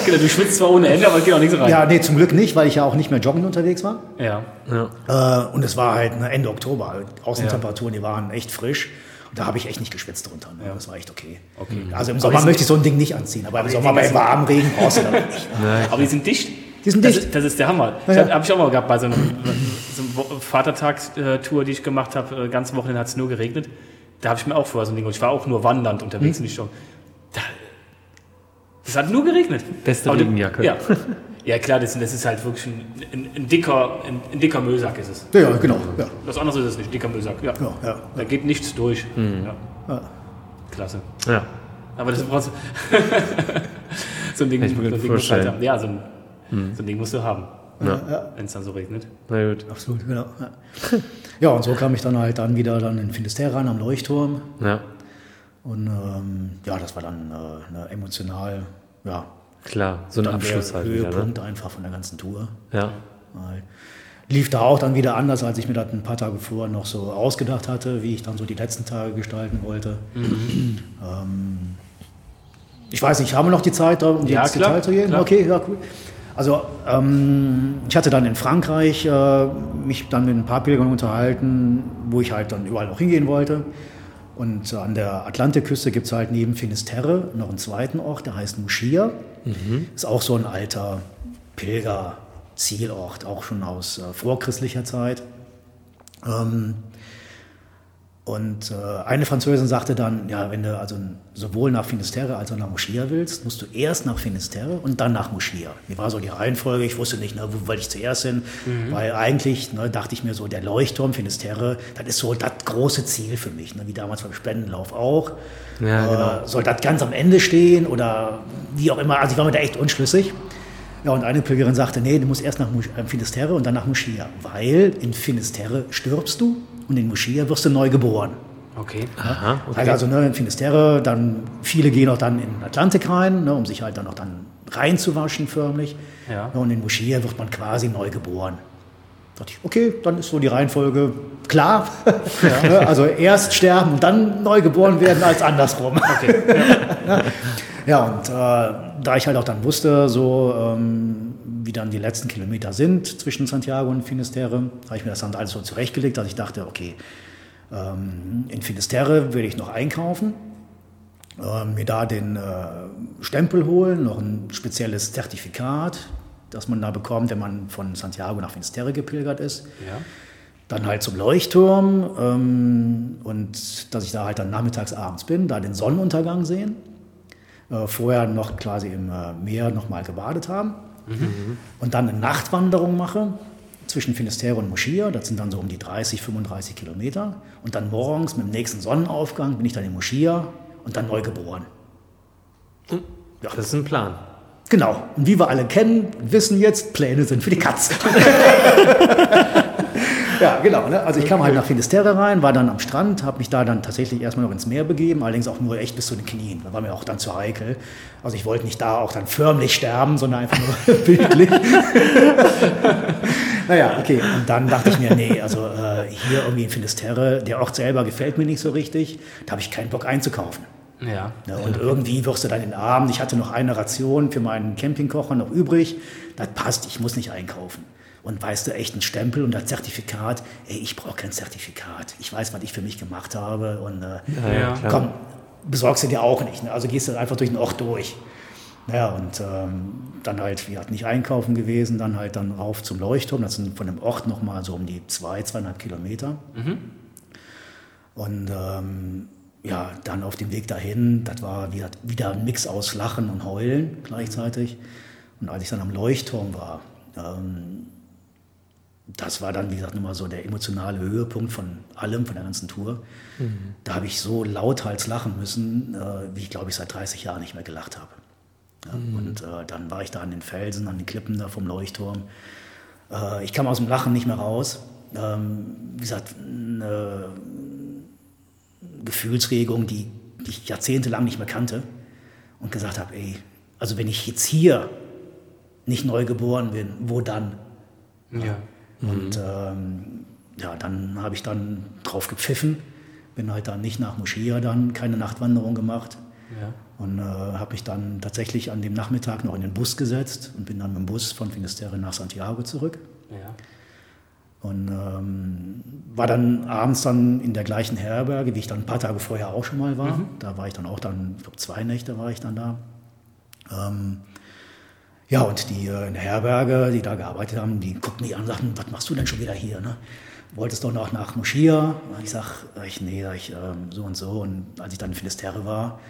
genau. Du schwitzt zwar ohne Ende, aber es geht auch nichts rein. Ja, nee, zum Glück nicht, weil ich ja auch nicht mehr joggen unterwegs war. Ja. Ja. Äh, und es war halt ne, Ende Oktober. Außentemperaturen, die waren echt frisch. Und da habe ich echt nicht geschwitzt drunter. Ne? Das war echt okay. Okay. Also im Sommer die möchte ich so ein Ding nicht anziehen. Aber im die Sommer bei sind- warmem Regen brauchst du das nicht. Aber die sind dicht. Die sind das dicht. Ist, das ist der Hammer. Ja, Das ja. habe ich auch mal gehabt bei so einer so Vatertagstour, die ich gemacht habe. Äh, Ganz Wochenende hat es nur geregnet. Da habe ich mir auch vorher so ein Ding. Und ich war auch nur wandernd Hm. unterwegs, nicht schon. Das hat nur geregnet. Beste Aber Regenjacke. Ja. ja, klar, das, das ist halt wirklich ein, ein, ein dicker, ein, ein dicker Müllsack ist es. Ja, genau. Ja, Was anderes ist es nicht, dicker Müllsack. Ja. ja, ja. Da geht nichts durch. Ja. Ja. Klasse. Ja. Aber das brauchst du. so ein Ding, ich mir so ein Ding musst du halt vorstellen. haben. Ja, so ein, so ein Ding musst du haben, Ja. wenn es dann so regnet. Na gut. Absolut, genau. Ja. ja, und so kam ich dann halt dann wieder dann in Finisterre an am Leuchtturm. Ja. Und ähm, ja, das war dann äh, eine emotional, ja, Klar. So ein Abschluss halt wieder, ne? Höhepunkt einfach von der ganzen Tour. Ja. Weil Lief da auch dann wieder anders, als ich mir das ein paar Tage vorher noch so ausgedacht hatte, wie ich dann so die letzten Tage gestalten wollte. Mhm. Ähm, ich weiß nicht, haben wir noch die Zeit, um Ja, ins klar, Detail zu gehen? klar. Okay, ja, cool. Also ähm, ich hatte dann in Frankreich äh, mich dann mit ein paar Pilgern unterhalten, wo ich halt dann überall noch hingehen wollte. Und an der Atlantikküste gibt es halt neben Finisterre noch einen zweiten Ort, der heißt Muschia. Ist auch so ein alter Pilgerzielort, auch schon aus äh, vorchristlicher Zeit. Ähm, und äh, eine Französin sagte dann, ja, wenn du also sowohl nach Finisterre als auch nach Moschia willst, musst du erst nach Finisterre und dann nach Moschia. Wie war so die Reihenfolge? Ich wusste nicht, ne, wo wollte ich zuerst hin, weil eigentlich ne, dachte ich mir so, der Leuchtturm Finisterre, das ist so das große Ziel für mich, ne, wie damals beim Spendenlauf auch. Ja, äh, genau. Soll das ganz am Ende stehen oder wie auch immer? Also ich war mir da echt unschlüssig. Ja, und eine Pilgerin sagte, nee, du musst erst nach äh, Finisterre und dann nach Moschia, weil in Finisterre stirbst du und in Moschia wirst du neu geboren. Okay. Aha. Okay. Also, also ne, in Finisterre, dann viele gehen auch dann in den Atlantik rein, ne, um sich halt dann auch dann reinzuwaschen förmlich. Ja. und in Moschia wird man quasi neu geboren. Da dachte ich, okay, dann ist so die Reihenfolge klar. Ne, also erst sterben und dann neu geboren werden als andersrum. Okay. Ja, und äh, da ich halt auch dann wusste, so ähm, wie dann die letzten Kilometer sind zwischen Santiago und Finisterre, habe ich mir das dann alles so zurechtgelegt, dass ich dachte, okay, ähm, in Finisterre will ich noch einkaufen, äh, mir da den äh, Stempel holen, noch ein spezielles Zertifikat, das man da bekommt, wenn man von Santiago nach Finisterre gepilgert ist. Ja. Dann halt zum Leuchtturm ähm, und dass ich da halt dann nachmittags abends bin, da den Sonnenuntergang sehen. Äh, vorher noch quasi im äh, Meer nochmal gebadet haben. Und dann eine Nachtwanderung mache zwischen Finisterre und Moschia. Das sind dann so um die 30, 35 Kilometer. Und dann morgens mit dem nächsten Sonnenaufgang bin ich dann in Moschia und dann neu geboren. Das ist ein Plan. Genau. Und wie wir alle kennen wissen jetzt, Pläne sind für die Katze. ja, genau. Ne? Also ich kam halt nach Finisterre rein, war dann am Strand, habe mich da dann tatsächlich erstmal noch ins Meer begeben, allerdings auch nur echt bis zu den Knien. Da war mir auch dann zu heikel. Also ich wollte nicht da auch dann förmlich sterben, sondern einfach nur bildlich. naja, okay. Und dann dachte ich mir, nee, also äh, hier irgendwie in Finisterre, der Ort selber gefällt mir nicht so richtig. Da habe ich keinen Bock einzukaufen. Ja. ja. und irgendwie wirst du dann den Abend, ich hatte noch eine Ration für meinen Campingkocher noch übrig, das passt, ich muss nicht einkaufen. Und weißt du, echt ein Stempel und das Zertifikat, ey, ich brauche kein Zertifikat. Ich weiß, was ich für mich gemacht habe und äh, ja, ja, komm, besorgst du dir auch nicht. Ne? Also gehst du einfach durch den Ort durch. Naja, und ähm, dann halt, wir hatten nicht einkaufen gewesen, dann halt dann rauf zum Leuchtturm. Das sind von dem Ort nochmal so um die zwei, zweieinhalb Kilometer. Mhm. Und ähm, ja, dann auf dem Weg dahin, das war wieder, wieder ein Mix aus Lachen und Heulen gleichzeitig. Und als ich dann am Leuchtturm war, ähm, das war dann, wie gesagt, nochmal so der emotionale Höhepunkt von allem, von der ganzen Tour. Mhm. Da habe ich so lauthals lachen müssen, äh, wie ich, glaube ich, seit 30 Jahren nicht mehr gelacht habe. Ja, mhm. Und äh, dann war ich da an den Felsen, an den Klippen da vom Leuchtturm. Äh, ich kam aus dem Lachen nicht mehr raus. Ähm, wie gesagt, eine Gefühlsregung, die, die ich jahrzehntelang nicht mehr kannte. Und gesagt habe, ey, also wenn ich jetzt hier nicht neu geboren bin, wo dann? Ja. Und ähm, ja, dann habe ich dann drauf gepfiffen, bin halt dann nicht nach Moschia dann keine Nachtwanderung gemacht. Ja. Und äh, habe mich dann tatsächlich an dem Nachmittag noch in den Bus gesetzt und bin dann mit dem Bus von Finisterre nach Santiago zurück. Ja. Und ähm, war dann abends dann in der gleichen Herberge, wie ich dann ein paar Tage vorher auch schon mal war. Mhm. Da war ich dann auch dann, ich glaube zwei Nächte war ich dann da. Ähm, ja, und die äh, in der Herberge, die da gearbeitet haben, die guckten mich an und sagten, was machst du denn schon wieder hier? Ne? Wolltest doch noch nach Moschia? Ich sag, ich, nee, ich, äh, so und so. Und als ich dann in Finisterre war, habe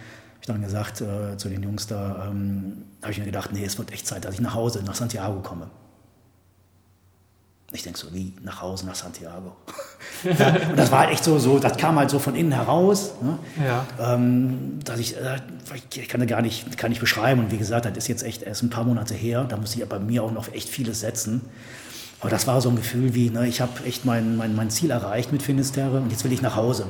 ich dann gesagt äh, zu den Jungs da, ähm, habe ich mir gedacht, nee, es wird echt Zeit, dass ich nach Hause, nach Santiago komme. Ich denke so, wie nach Hause, nach Santiago. ja, und das war halt echt so, so, das kam halt so von innen heraus, ne? ja. ähm, dass ich, äh, ich kann da gar nicht, kann nicht beschreiben. Und wie gesagt, das ist jetzt echt erst ein paar Monate her. Da muss ich bei mir auch noch echt vieles setzen. Aber das war so ein Gefühl wie, ne, ich habe echt mein, mein, mein Ziel erreicht mit Finisterre und jetzt will ich nach Hause.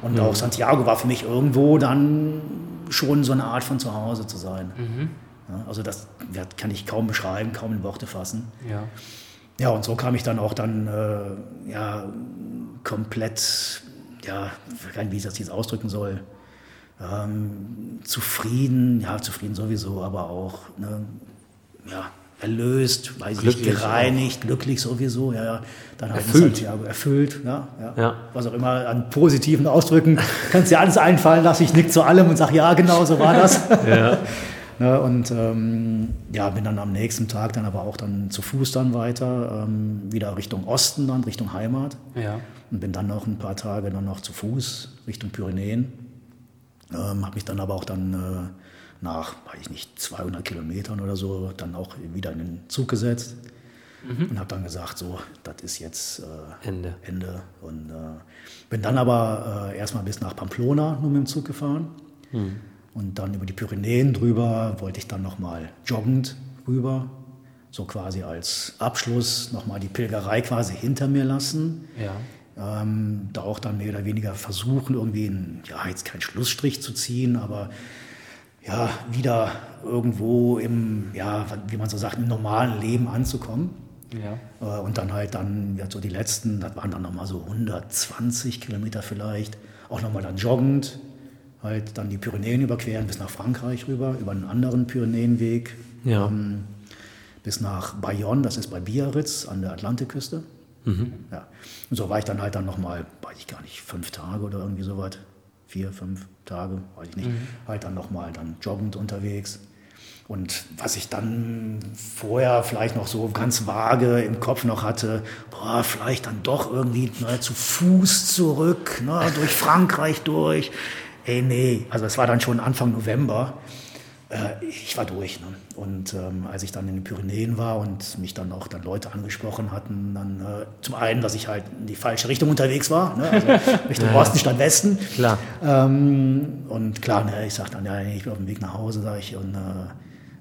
Und mhm. auch Santiago war für mich irgendwo dann schon so eine Art von Zuhause zu sein. Mhm. Ja, also das kann ich kaum beschreiben, kaum in Worte fassen. Ja. Ja, und so kam ich dann auch dann äh, ja, komplett, ja, wie ich das jetzt ausdrücken soll, ähm, zufrieden, ja, zufrieden sowieso, aber auch, ne, ja, erlöst, weiß glücklich ich gereinigt, auch. glücklich sowieso, ja, ja. Dann halt erfüllt. Santiago erfüllt, ja, ja, ja. Was auch immer an positiven Ausdrücken, kannst dir alles einfallen lassen, ich nick zu allem und sag, ja, genau so war das. ja. Ne, und ähm, ja, bin dann am nächsten Tag dann aber auch dann zu Fuß dann weiter, ähm, wieder Richtung Osten dann, Richtung Heimat. Ja. Und bin dann noch ein paar Tage dann noch zu Fuß Richtung Pyrenäen. Ähm, habe mich dann aber auch dann äh, nach, weiß ich nicht, 200 Kilometern oder so dann auch wieder in den Zug gesetzt. Mhm. Und habe dann gesagt, so, das ist jetzt äh, Ende. Ende. Und äh, bin dann aber äh, erstmal bis nach Pamplona nur mit dem Zug gefahren. Mhm. Und dann über die Pyrenäen drüber wollte ich dann nochmal joggend rüber, so quasi als Abschluss nochmal die Pilgerei quasi hinter mir lassen. Ja. Ähm, da auch dann mehr oder weniger versuchen, irgendwie einen, ja, jetzt keinen Schlussstrich zu ziehen, aber ja, wieder irgendwo im, ja, wie man so sagt, im normalen Leben anzukommen. Ja. Äh, und dann halt dann, ja, so die letzten, das waren dann nochmal so 120 Kilometer vielleicht, auch nochmal dann joggend, halt dann die Pyrenäen überqueren bis nach Frankreich rüber, über einen anderen Pyrenäenweg. Ja. Ähm, bis nach Bayonne, das ist bei Biarritz an der Atlantikküste. Mhm. Ja. Und so war ich dann halt dann nochmal, weiß ich gar nicht, fünf Tage oder irgendwie so was. Vier, fünf Tage, weiß ich nicht. Mhm. Halt dann nochmal dann joggend unterwegs. Und was ich dann vorher vielleicht noch so ganz vage im Kopf noch hatte, boah, vielleicht dann doch irgendwie ne, zu Fuß zurück, ne, durch Frankreich durch, Ey, nee, also es war dann schon Anfang November. Äh, ich war durch. Ne? Und ähm, als ich dann in den Pyrenäen war und mich dann auch dann Leute angesprochen hatten, dann äh, zum einen, dass ich halt in die falsche Richtung unterwegs war, ne? also Richtung ja, Osten statt Westen. Klar. Ähm, und klar, ne, ich sagte dann, ja, ich bin auf dem Weg nach Hause, sage ich, und äh,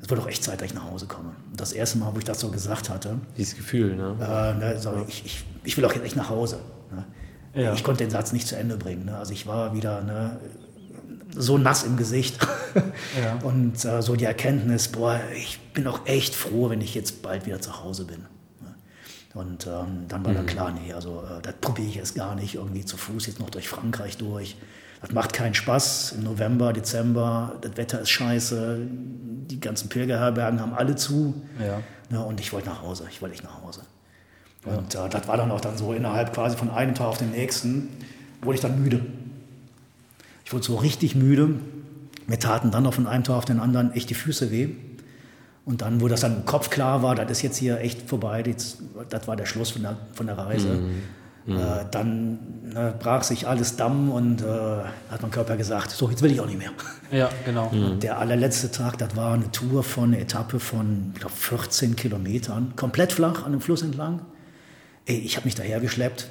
es wird doch echt Zeit, dass ich nach Hause komme. Das erste Mal, wo ich das so gesagt hatte, Dieses Gefühl, ne? äh, ne, so, ich, ich, ich will auch jetzt echt nach Hause. Ne? Ja. Ich konnte den Satz nicht zu Ende bringen. Ne? Also ich war wieder ne, so nass im Gesicht. Ja. Und äh, so die Erkenntnis, boah, ich bin auch echt froh, wenn ich jetzt bald wieder zu Hause bin. Und ähm, dann war dann klar, nee, also äh, das probiere ich erst gar nicht, irgendwie zu Fuß jetzt noch durch Frankreich durch. Das macht keinen Spaß im November, Dezember, das Wetter ist scheiße, die ganzen Pilgerherbergen haben alle zu. Ja. Ne, und ich wollte nach Hause, ich wollte echt nach Hause. Und äh, das war dann auch dann so innerhalb quasi von einem Tag auf den nächsten, wurde ich dann müde. Ich wurde so richtig müde. Mir taten dann noch von einem Tag auf den anderen echt die Füße weh. Und dann, wo das dann im Kopf klar war, das ist jetzt hier echt vorbei, das, das war der Schluss von der, von der Reise. Äh, dann ne, brach sich alles Damm und äh, hat mein Körper gesagt, so, jetzt will ich auch nicht mehr. Ja, genau. Der allerletzte Tag, das war eine Tour von, eine Etappe von, ich glaube, 14 Kilometern, komplett flach an dem Fluss entlang. Ey, ich habe mich dahergeschleppt.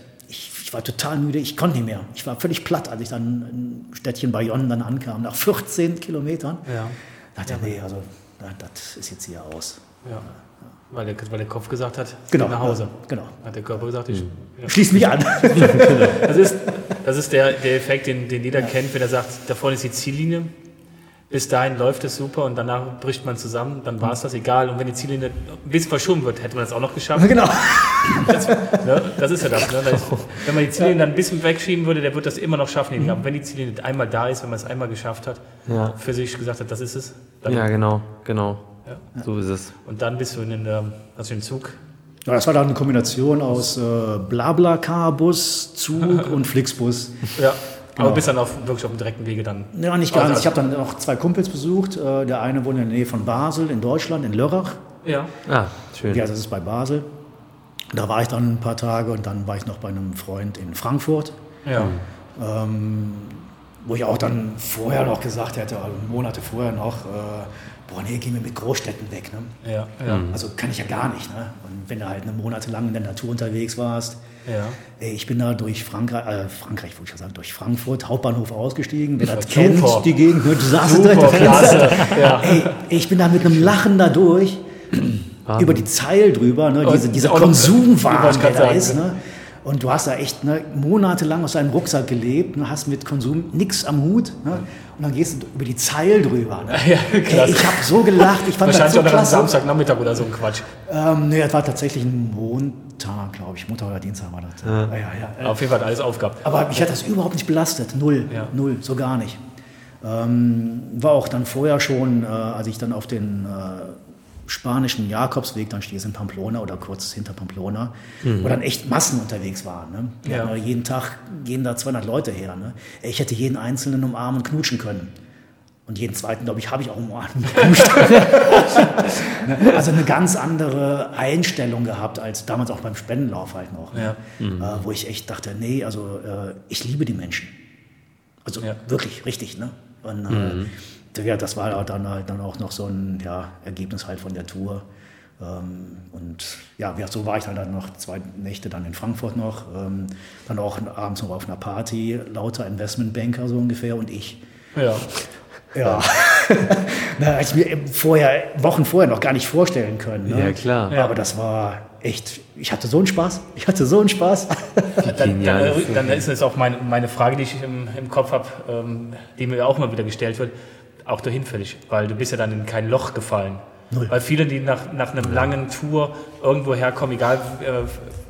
Ich, war total müde, ich konnte nicht mehr. Ich war völlig platt, als ich dann im Städtchen Bayonne dann ankam, nach 14 Kilometern. Ja. Da dachte ich, nee, also na, das ist jetzt hier aus. ja. Weil, der, weil der Kopf gesagt hat, Genau. nach Hause. ja, Genau. Hat der Körper gesagt, ich. Ja. Schließ mich an. Das ist, das ist der, der Effekt, den, den jeder kennt, wenn er sagt, da vorne ist die Ziellinie. Bis dahin läuft es super und danach bricht man zusammen, dann war es das egal. Und wenn die Ziellinie ein bisschen verschoben wird, hätte man das auch noch geschafft. genau. Das, ne, das ist ja das. Ne? Wenn man die Ziellinie dann ein bisschen wegschieben würde, der wird das immer noch schaffen. Aber wenn die Ziellinie einmal da ist, wenn man es einmal geschafft hat, Ja. für sich gesagt hat, das ist es, dann, Ja, genau, genau. Ja. So ist es. und dann bist du in der, also im Zug. Ja, das war dann eine Kombination aus äh, Blablacar-Bus, Zug und Flixbus. Ja. Aber Genau. bist dann auf, wirklich auf dem direkten Wege dann. Ja, nicht Also- ganz. Ich habe dann noch zwei Kumpels besucht. Äh, Der eine wohnt in der Nähe von Basel in Deutschland, in Lörrach. Ja. Ah, schön. Ja, das ist bei Basel. Da war ich dann ein paar Tage und dann war ich noch bei einem Freund in Frankfurt, Ja. ähm, wo ich auch dann vorher noch gesagt hätte, also Monate vorher noch, äh, boah, nee, gehen wir mit Großstädten weg. Ne? Ja. Ja. Also kann ich ja gar nicht. Ne? Und wenn du halt eine Monate lang in der Natur unterwegs warst, ja. ey, ich bin da durch Frankreich, äh, Frankreich wollte ich sagen, durch Frankfurt, Hauptbahnhof ausgestiegen. Wer das Super. kennt, die Gegend, du saßt Super, direkt klasse. Ja. Ey, ich bin da mit einem Lachen da durch, über die Zeil drüber, ne, diese, dieser Konsumwahn, der da ist. Ne? Und du hast da echt ne, monatelang aus deinem Rucksack gelebt, ne, hast mit Konsum nichts am Hut. Ne? Und dann gehst du über die Zeil drüber. Ne? Ja, Ey, ich habe so gelacht, ich fand das Wahrscheinlich so noch am klasse. Samstagnachmittag oder so ein Quatsch. Ähm, nee, das war tatsächlich ein Montag, glaube ich. Montag oder Dienstag war das. Ja. Ja, ja, Auf jeden Fall hat alles aufgehabt. Aber mich hat das überhaupt nicht belastet. Null. Ja. Null, so gar nicht. Ähm, war auch dann vorher schon, äh, als ich dann auf den äh, spanischen Jakobsweg dann stehst in Pamplona oder kurz hinter Pamplona, wo dann echt Massen unterwegs waren. Ne? Ja. äh, jeden Tag gehen da 200 Leute her. Ne? Ich hätte jeden Einzelnen umarmen und knutschen können. Und jeden zweiten, glaube ich, habe ich auch umarmt. Ne? also eine ganz andere Einstellung gehabt als damals auch beim Spendenlauf halt noch. Ne? Ja. Äh, wo ich echt dachte, nee, also äh, ich liebe die Menschen. Also Ja. wirklich, richtig, ne? Und äh, ja, das war dann halt dann auch noch so ein ja, Ergebnis halt von der Tour. Ähm, und ja, ja, so war ich dann, dann noch zwei Nächte dann in Frankfurt noch. Ähm, dann auch abends noch auf einer Party, lauter Investmentbanker so ungefähr und ich. Ja. Ja. Na, hätte ich mir vorher, Wochen vorher noch gar nicht vorstellen können. Ne? Ja, klar. Aber das war echt, ich hatte so einen Spaß. Ich hatte so einen Spaß. Dann, dann, Genial. dann ist es auch meine, meine Frage, die ich im, im Kopf habe, ähm, die mir auch mal wieder gestellt wird, auch dahin fällig, weil du bist ja dann in kein Loch gefallen. Null. Weil viele, die nach, nach einer langen Tour irgendwo herkommen, egal äh,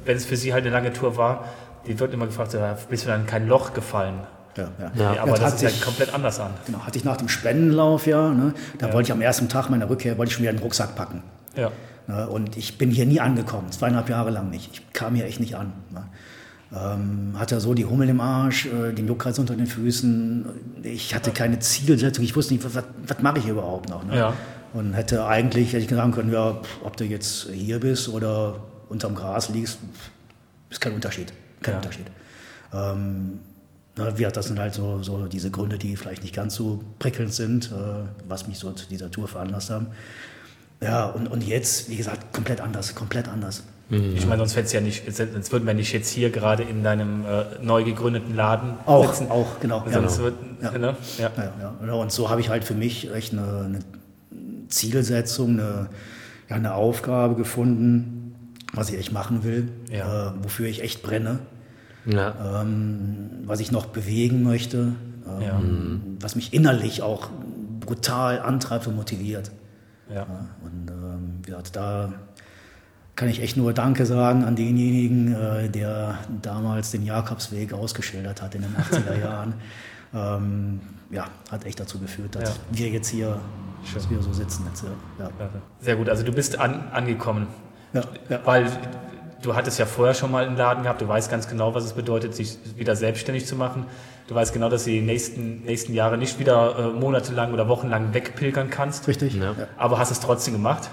wenn es für sie halt eine lange Tour war, die wird immer gefragt, bist du dann in kein Loch gefallen? Ja, ja. Ja, aber Ja, das hat ist ja sich- komplett anders an. Genau, hatte ich nach dem Spendenlauf ja, ne, da wollte ich am ersten Tag meiner Rückkehr, wollte ich schon wieder einen Rucksack packen. Ja. Ne, und ich bin hier nie angekommen, zweieinhalb Jahre lang nicht. Ich kam hier echt nicht an. Ne. Ähm, hatte so die Hummel im Arsch, äh, den Juckreiz unter den Füßen. Ich hatte keine Zielsetzung, ich wusste nicht, was, was, was mache ich hier überhaupt noch. Ne? Ja. Und hätte eigentlich, hätte ich sagen können, ja, ob du jetzt hier bist oder unterm Gras liegst, ist kein Unterschied. Kein Ja. Unterschied. Ähm, na, wie, das sind halt so, so diese Gründe, die vielleicht nicht ganz so prickelnd sind, äh, was mich so zu dieser Tour veranlasst haben. Ja, und, und jetzt, wie gesagt, komplett anders, komplett anders. Ich meine, sonst, hätt's ja nicht, sonst würden wir nicht jetzt hier gerade in deinem äh, neu gegründeten Laden Auch, sitzen. auch, genau. Ja, Sonst genau. wird, Ja. Ne? Ja. Ja, ja. Und so habe ich halt für mich echt eine, eine Zielsetzung, eine, ja, eine Aufgabe gefunden, was ich echt machen will, Ja. äh, wofür ich echt brenne, Ja. ähm, was ich noch bewegen möchte, ähm, Ja. was mich innerlich auch brutal antreibt und motiviert. Ja. Und ähm, wie gesagt, da kann ich echt nur Danke sagen an denjenigen, äh, der damals den Jakobsweg ausgeschildert hat in den 80er Jahren. Ähm, ja, hat echt dazu geführt, dass Ja. wir jetzt hier, dass wir so sitzen jetzt. Ja, Sehr gut, also du bist an, angekommen. ja, ja. Weil du hattest ja vorher schon mal einen Laden gehabt, du weißt ganz genau, was es bedeutet, sich wieder selbstständig zu machen. Du weißt genau, dass du die nächsten, nächsten Jahre nicht wieder äh, monatelang oder wochenlang wegpilgern kannst. richtig. Ja. Aber hast es trotzdem gemacht.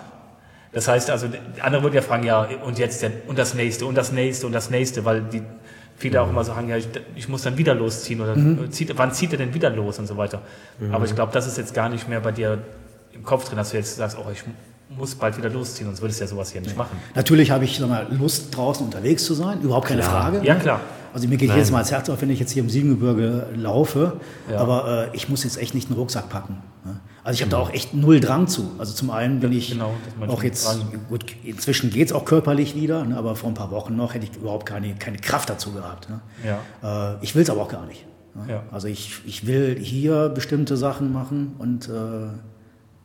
Das heißt also, andere würden ja fragen, ja, und jetzt der, und das nächste und das nächste und das nächste, weil die viele auch immer so sagen, ja, ich, ich muss dann wieder losziehen oder zieht, wann zieht er denn wieder los und so weiter. Aber ich glaube, das ist jetzt gar nicht mehr bei dir im Kopf drin, dass du jetzt sagst, oh, ich muss bald wieder losziehen, sonst würdest du ja sowas hier nicht machen. Natürlich habe ich sag mal, Lust, draußen unterwegs zu sein, überhaupt keine Klar. Frage. Ja, klar. Also mir geht jedes Mal das Herz auf, wenn ich jetzt hier im Siebengebirge laufe, Ja. aber äh, ich muss jetzt echt nicht einen Rucksack packen. Ne? Also ich habe da auch echt null Drang zu. Also zum einen bin ich genau, auch jetzt, Drang. gut, inzwischen geht es auch körperlich wieder, ne? aber vor ein paar Wochen noch hätte ich überhaupt keine, keine Kraft dazu gehabt. Ne? Ja. Äh, ich will es aber auch gar nicht. Ne? Ja. Also ich, ich will hier bestimmte Sachen machen und äh,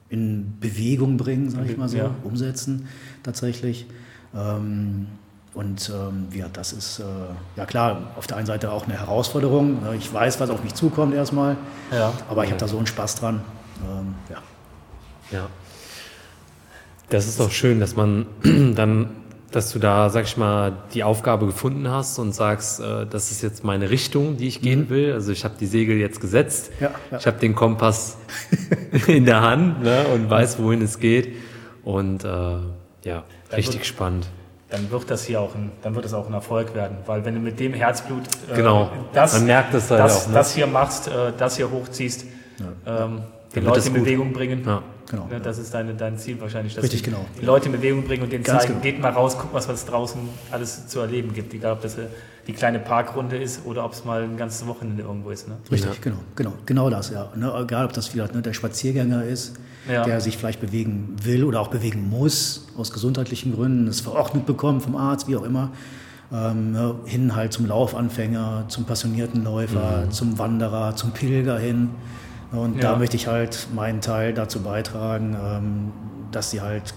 in Bewegung bringen, sage ich mal so, Ja. umsetzen tatsächlich. Ähm, und ähm, ja, das ist äh, ja klar, auf der einen Seite auch eine Herausforderung. Ne? Ich weiß, was auf mich zukommt erstmal, Ja. aber ich habe da so einen Spaß dran. Ähm, ja. Ja. Das ist doch schön, dass man dann, dass du da, sag ich mal, die Aufgabe gefunden hast und sagst, äh, das ist jetzt meine Richtung, die ich gehen will. Also ich habe die Segel jetzt gesetzt. Ja, ja. Ich habe den Kompass in der Hand ne, und weiß, wohin es geht. Und äh, ja, richtig wird- spannend. Dann wird das hier auch ein, dann wird es auch ein Erfolg werden, weil wenn du mit dem Herzblut äh, Genau. das, Man merkt es halt das, auch, ne? das hier machst, äh, das hier hochziehst, ähm, die Leute in gut. Bewegung bringen. Ja. Genau. Ja, das ist deine, dein Ziel wahrscheinlich. Dass Richtig, die, genau. Die Leute in Bewegung bringen und denen Ganz zeigen, genau. geht mal raus, guck, was es draußen alles zu erleben gibt. Egal, ob das äh, die kleine Parkrunde ist oder ob es mal ein ganzes Wochenende irgendwo ist. Ne? Richtig, genau, genau, genau das, ja. Ne, egal, ob das wieder ne, der Spaziergänger ist, Ja. der sich vielleicht bewegen will oder auch bewegen muss, aus gesundheitlichen Gründen, es verordnet bekommt vom Arzt, wie auch immer, ähm, ne, hin halt zum Laufanfänger, zum passionierten Läufer, zum Wanderer, zum Pilger hin. Und Ja. da möchte ich halt meinen Teil dazu beitragen, ähm, dass sie halt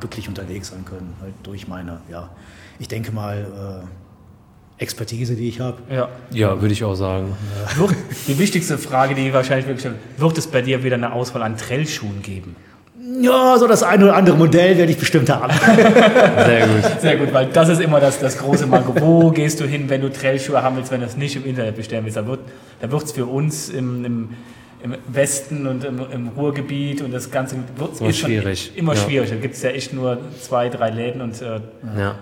glücklich unterwegs sein können, halt durch meine, ja, ich denke mal, äh, Expertise, die ich habe. Ja. Ja, würde ich auch sagen. Wird, die wichtigste Frage, die wahrscheinlich wirklich stellt, wird es bei dir wieder eine Auswahl an Trailschuhen geben? Ja, so das eine oder andere Modell werde ich bestimmt haben. Sehr gut. Sehr gut, weil das ist immer das, das große Manko. Wo gehst du hin, wenn du Trailschuhe haben willst, wenn du es nicht im Internet bestellen willst? Da wird da es für uns im, im, im Westen und im, im Ruhrgebiet und das Ganze wird Immer ist schon schwierig. Immer Ja. schwierig. Da gibt es ja echt nur zwei, drei Läden und äh, Ja.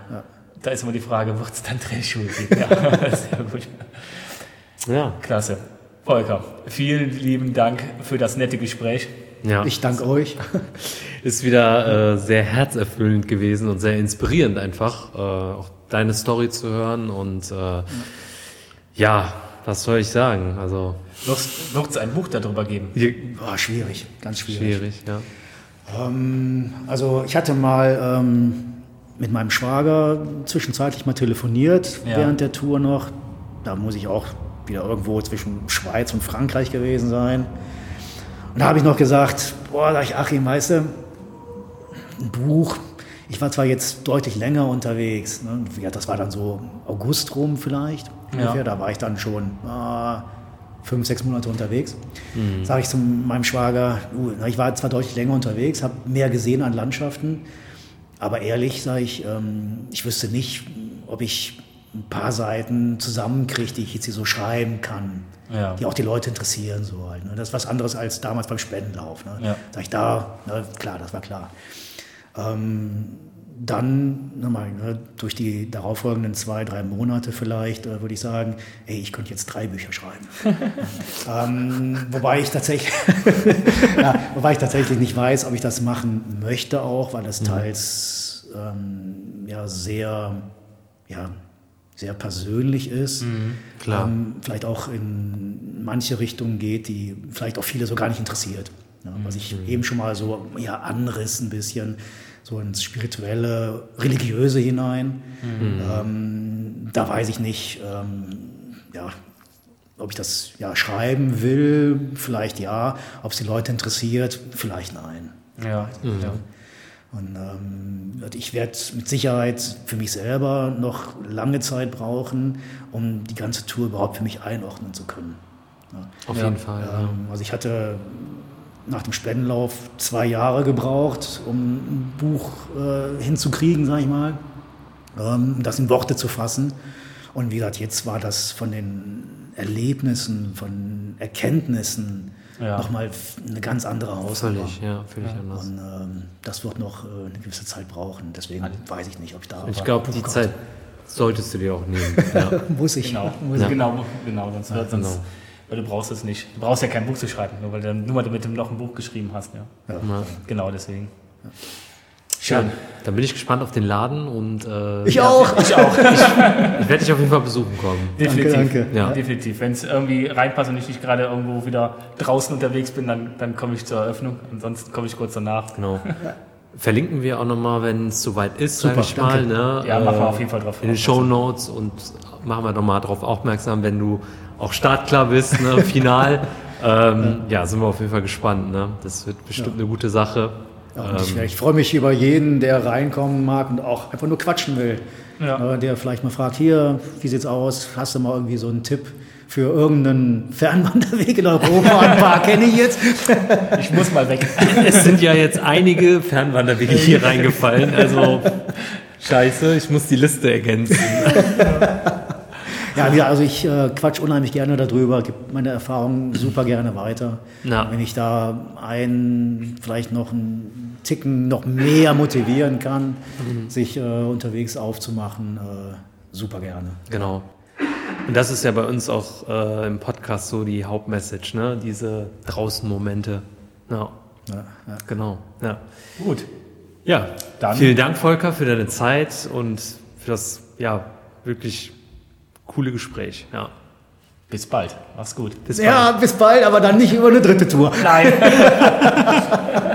da ist immer die Frage, wird es dann Trailschuhe geben? Ja, sehr gut. Ja. Klasse. Volker, vielen lieben Dank für das nette Gespräch. ja. Ich danke euch. Ist wieder äh, sehr herzerfüllend gewesen und sehr inspirierend einfach, äh, auch deine Story zu hören und äh, ja, was soll ich sagen? Also Wird es ein Buch darüber geben? War schwierig, ganz schwierig. schwierig, ja. Ähm, also ich hatte mal ähm, mit meinem Schwager zwischenzeitlich mal telefoniert Ja. während der Tour noch. Da muss ich auch wieder irgendwo zwischen Schweiz und Frankreich gewesen sein. Und da habe ich noch gesagt, boah, sag ich, Achim, weißt du, ein Buch. Ich war zwar jetzt deutlich länger unterwegs, ne? ja, das war dann so August rum vielleicht ungefähr, da war ich dann schon ah, fünf, sechs Monate unterwegs. Sage ich zu meinem Schwager, na, ich war zwar deutlich länger unterwegs, habe mehr gesehen an Landschaften, aber ehrlich sage ich, ähm, ich wüsste nicht, ob ich ein paar Seiten zusammenkriege, die ich jetzt hier so schreiben kann, Ja. die auch die Leute interessieren. So halt, ne? Das ist was anderes als damals beim Spendenlauf. Ne? Ja. Sag ich da, ne, klar, das war klar. Ähm, dann nochmal, ne, durch die darauffolgenden zwei, drei Monate vielleicht, äh, würde ich sagen, ey, ich könnte jetzt drei Bücher schreiben. ähm, wobei ich tatsächlich, ja, wobei ich tatsächlich nicht weiß, ob ich das machen möchte auch, weil es teils ähm, ja sehr, ja, sehr persönlich ist. klar. Ähm, vielleicht auch in manche Richtungen geht, die vielleicht auch viele so gar nicht interessiert. Ne? Was ich eben schon mal so ja, anriss ein bisschen, so ins spirituelle, religiöse hinein. Ähm, da weiß ich nicht, ähm, ja, ob ich das ja schreiben will, vielleicht ja. Ob es die Leute interessiert, vielleicht nein. Ja, ja. Und ähm, ich werde mit Sicherheit für mich selber noch lange Zeit brauchen, um die ganze Tour überhaupt für mich einordnen zu können. Auf Ja. jeden Fall. Ja. Ähm, also ich hatte nach dem Spendenlauf zwei Jahre gebraucht, um ein Buch äh, hinzukriegen, sage ich mal, ähm, das in Worte zu fassen. Und wie gesagt, jetzt war das von den Erlebnissen, von Erkenntnissen Ja. nochmal eine ganz andere Hausnummer. Völlig, ja, völlig anders. Und ähm, das wird noch äh, eine gewisse Zeit brauchen. Deswegen weiß ich nicht, ob ich da. Ich glaube, die Zeit solltest du dir auch nehmen. Ja. muss ich. Genau, Muss Ja. ich. genau, genau, sonst wird sonst, genau. Weil du brauchst es nicht. Du brauchst ja kein Buch zu schreiben, nur weil du nur weil du mit dem noch ein Buch geschrieben hast, ja. Ja. Ja. Genau deswegen. Ja, Schön. dann bin ich gespannt auf den Laden und äh, Ich auch. Ich auch. ich werde dich auf jeden Fall besuchen kommen. Definitiv. danke. Ja. Definitiv. Wenn es irgendwie reinpasst und ich nicht gerade irgendwo wieder draußen unterwegs bin, dann, dann komme ich zur Eröffnung. Ansonsten komme ich kurz danach. Genau. Verlinken wir auch nochmal, wenn es soweit ist, sage Super, ich mal. danke. Ne? Ja, machen wir Äh, auf jeden Fall drauf In den. Show Notes und machen wir nochmal darauf aufmerksam, wenn du auch startklar bist, ne? final. ähm, ja, sind wir auf jeden Fall gespannt. Ne? Das wird bestimmt eine gute Sache. Ja, und ich, Ähm, ich freue mich über jeden, der reinkommen mag und auch einfach nur quatschen will. Ja. Äh, Der vielleicht mal fragt, hier, wie sieht's aus? Hast du mal irgendwie so einen Tipp für irgendeinen Fernwanderweg in Europa? Ein paar kenne ich jetzt. Ich muss mal weg. es sind ja jetzt einige Fernwanderwege hier reingefallen. Also scheiße, ich muss die Liste ergänzen. Ja, ja also ich äh, quatsch unheimlich gerne darüber, gebe meine Erfahrungen super gerne weiter. Ja. Wenn ich da einen vielleicht noch einen Ticken noch mehr motivieren kann, sich äh, unterwegs aufzumachen, äh, super gerne. Genau. Und das ist ja bei uns auch äh, im Podcast so die Hauptmessage, ne? Diese Draußen-Momente. Ja, Ja, ja. genau. Ja. Gut. ja, Dann- vielen Dank, Volker, für deine Zeit und für das ja wirklich coole Gespräch. Ja. Bis bald. Mach's gut. Bis Ja, bis bald, aber dann nicht über eine dritte Tour. Nein.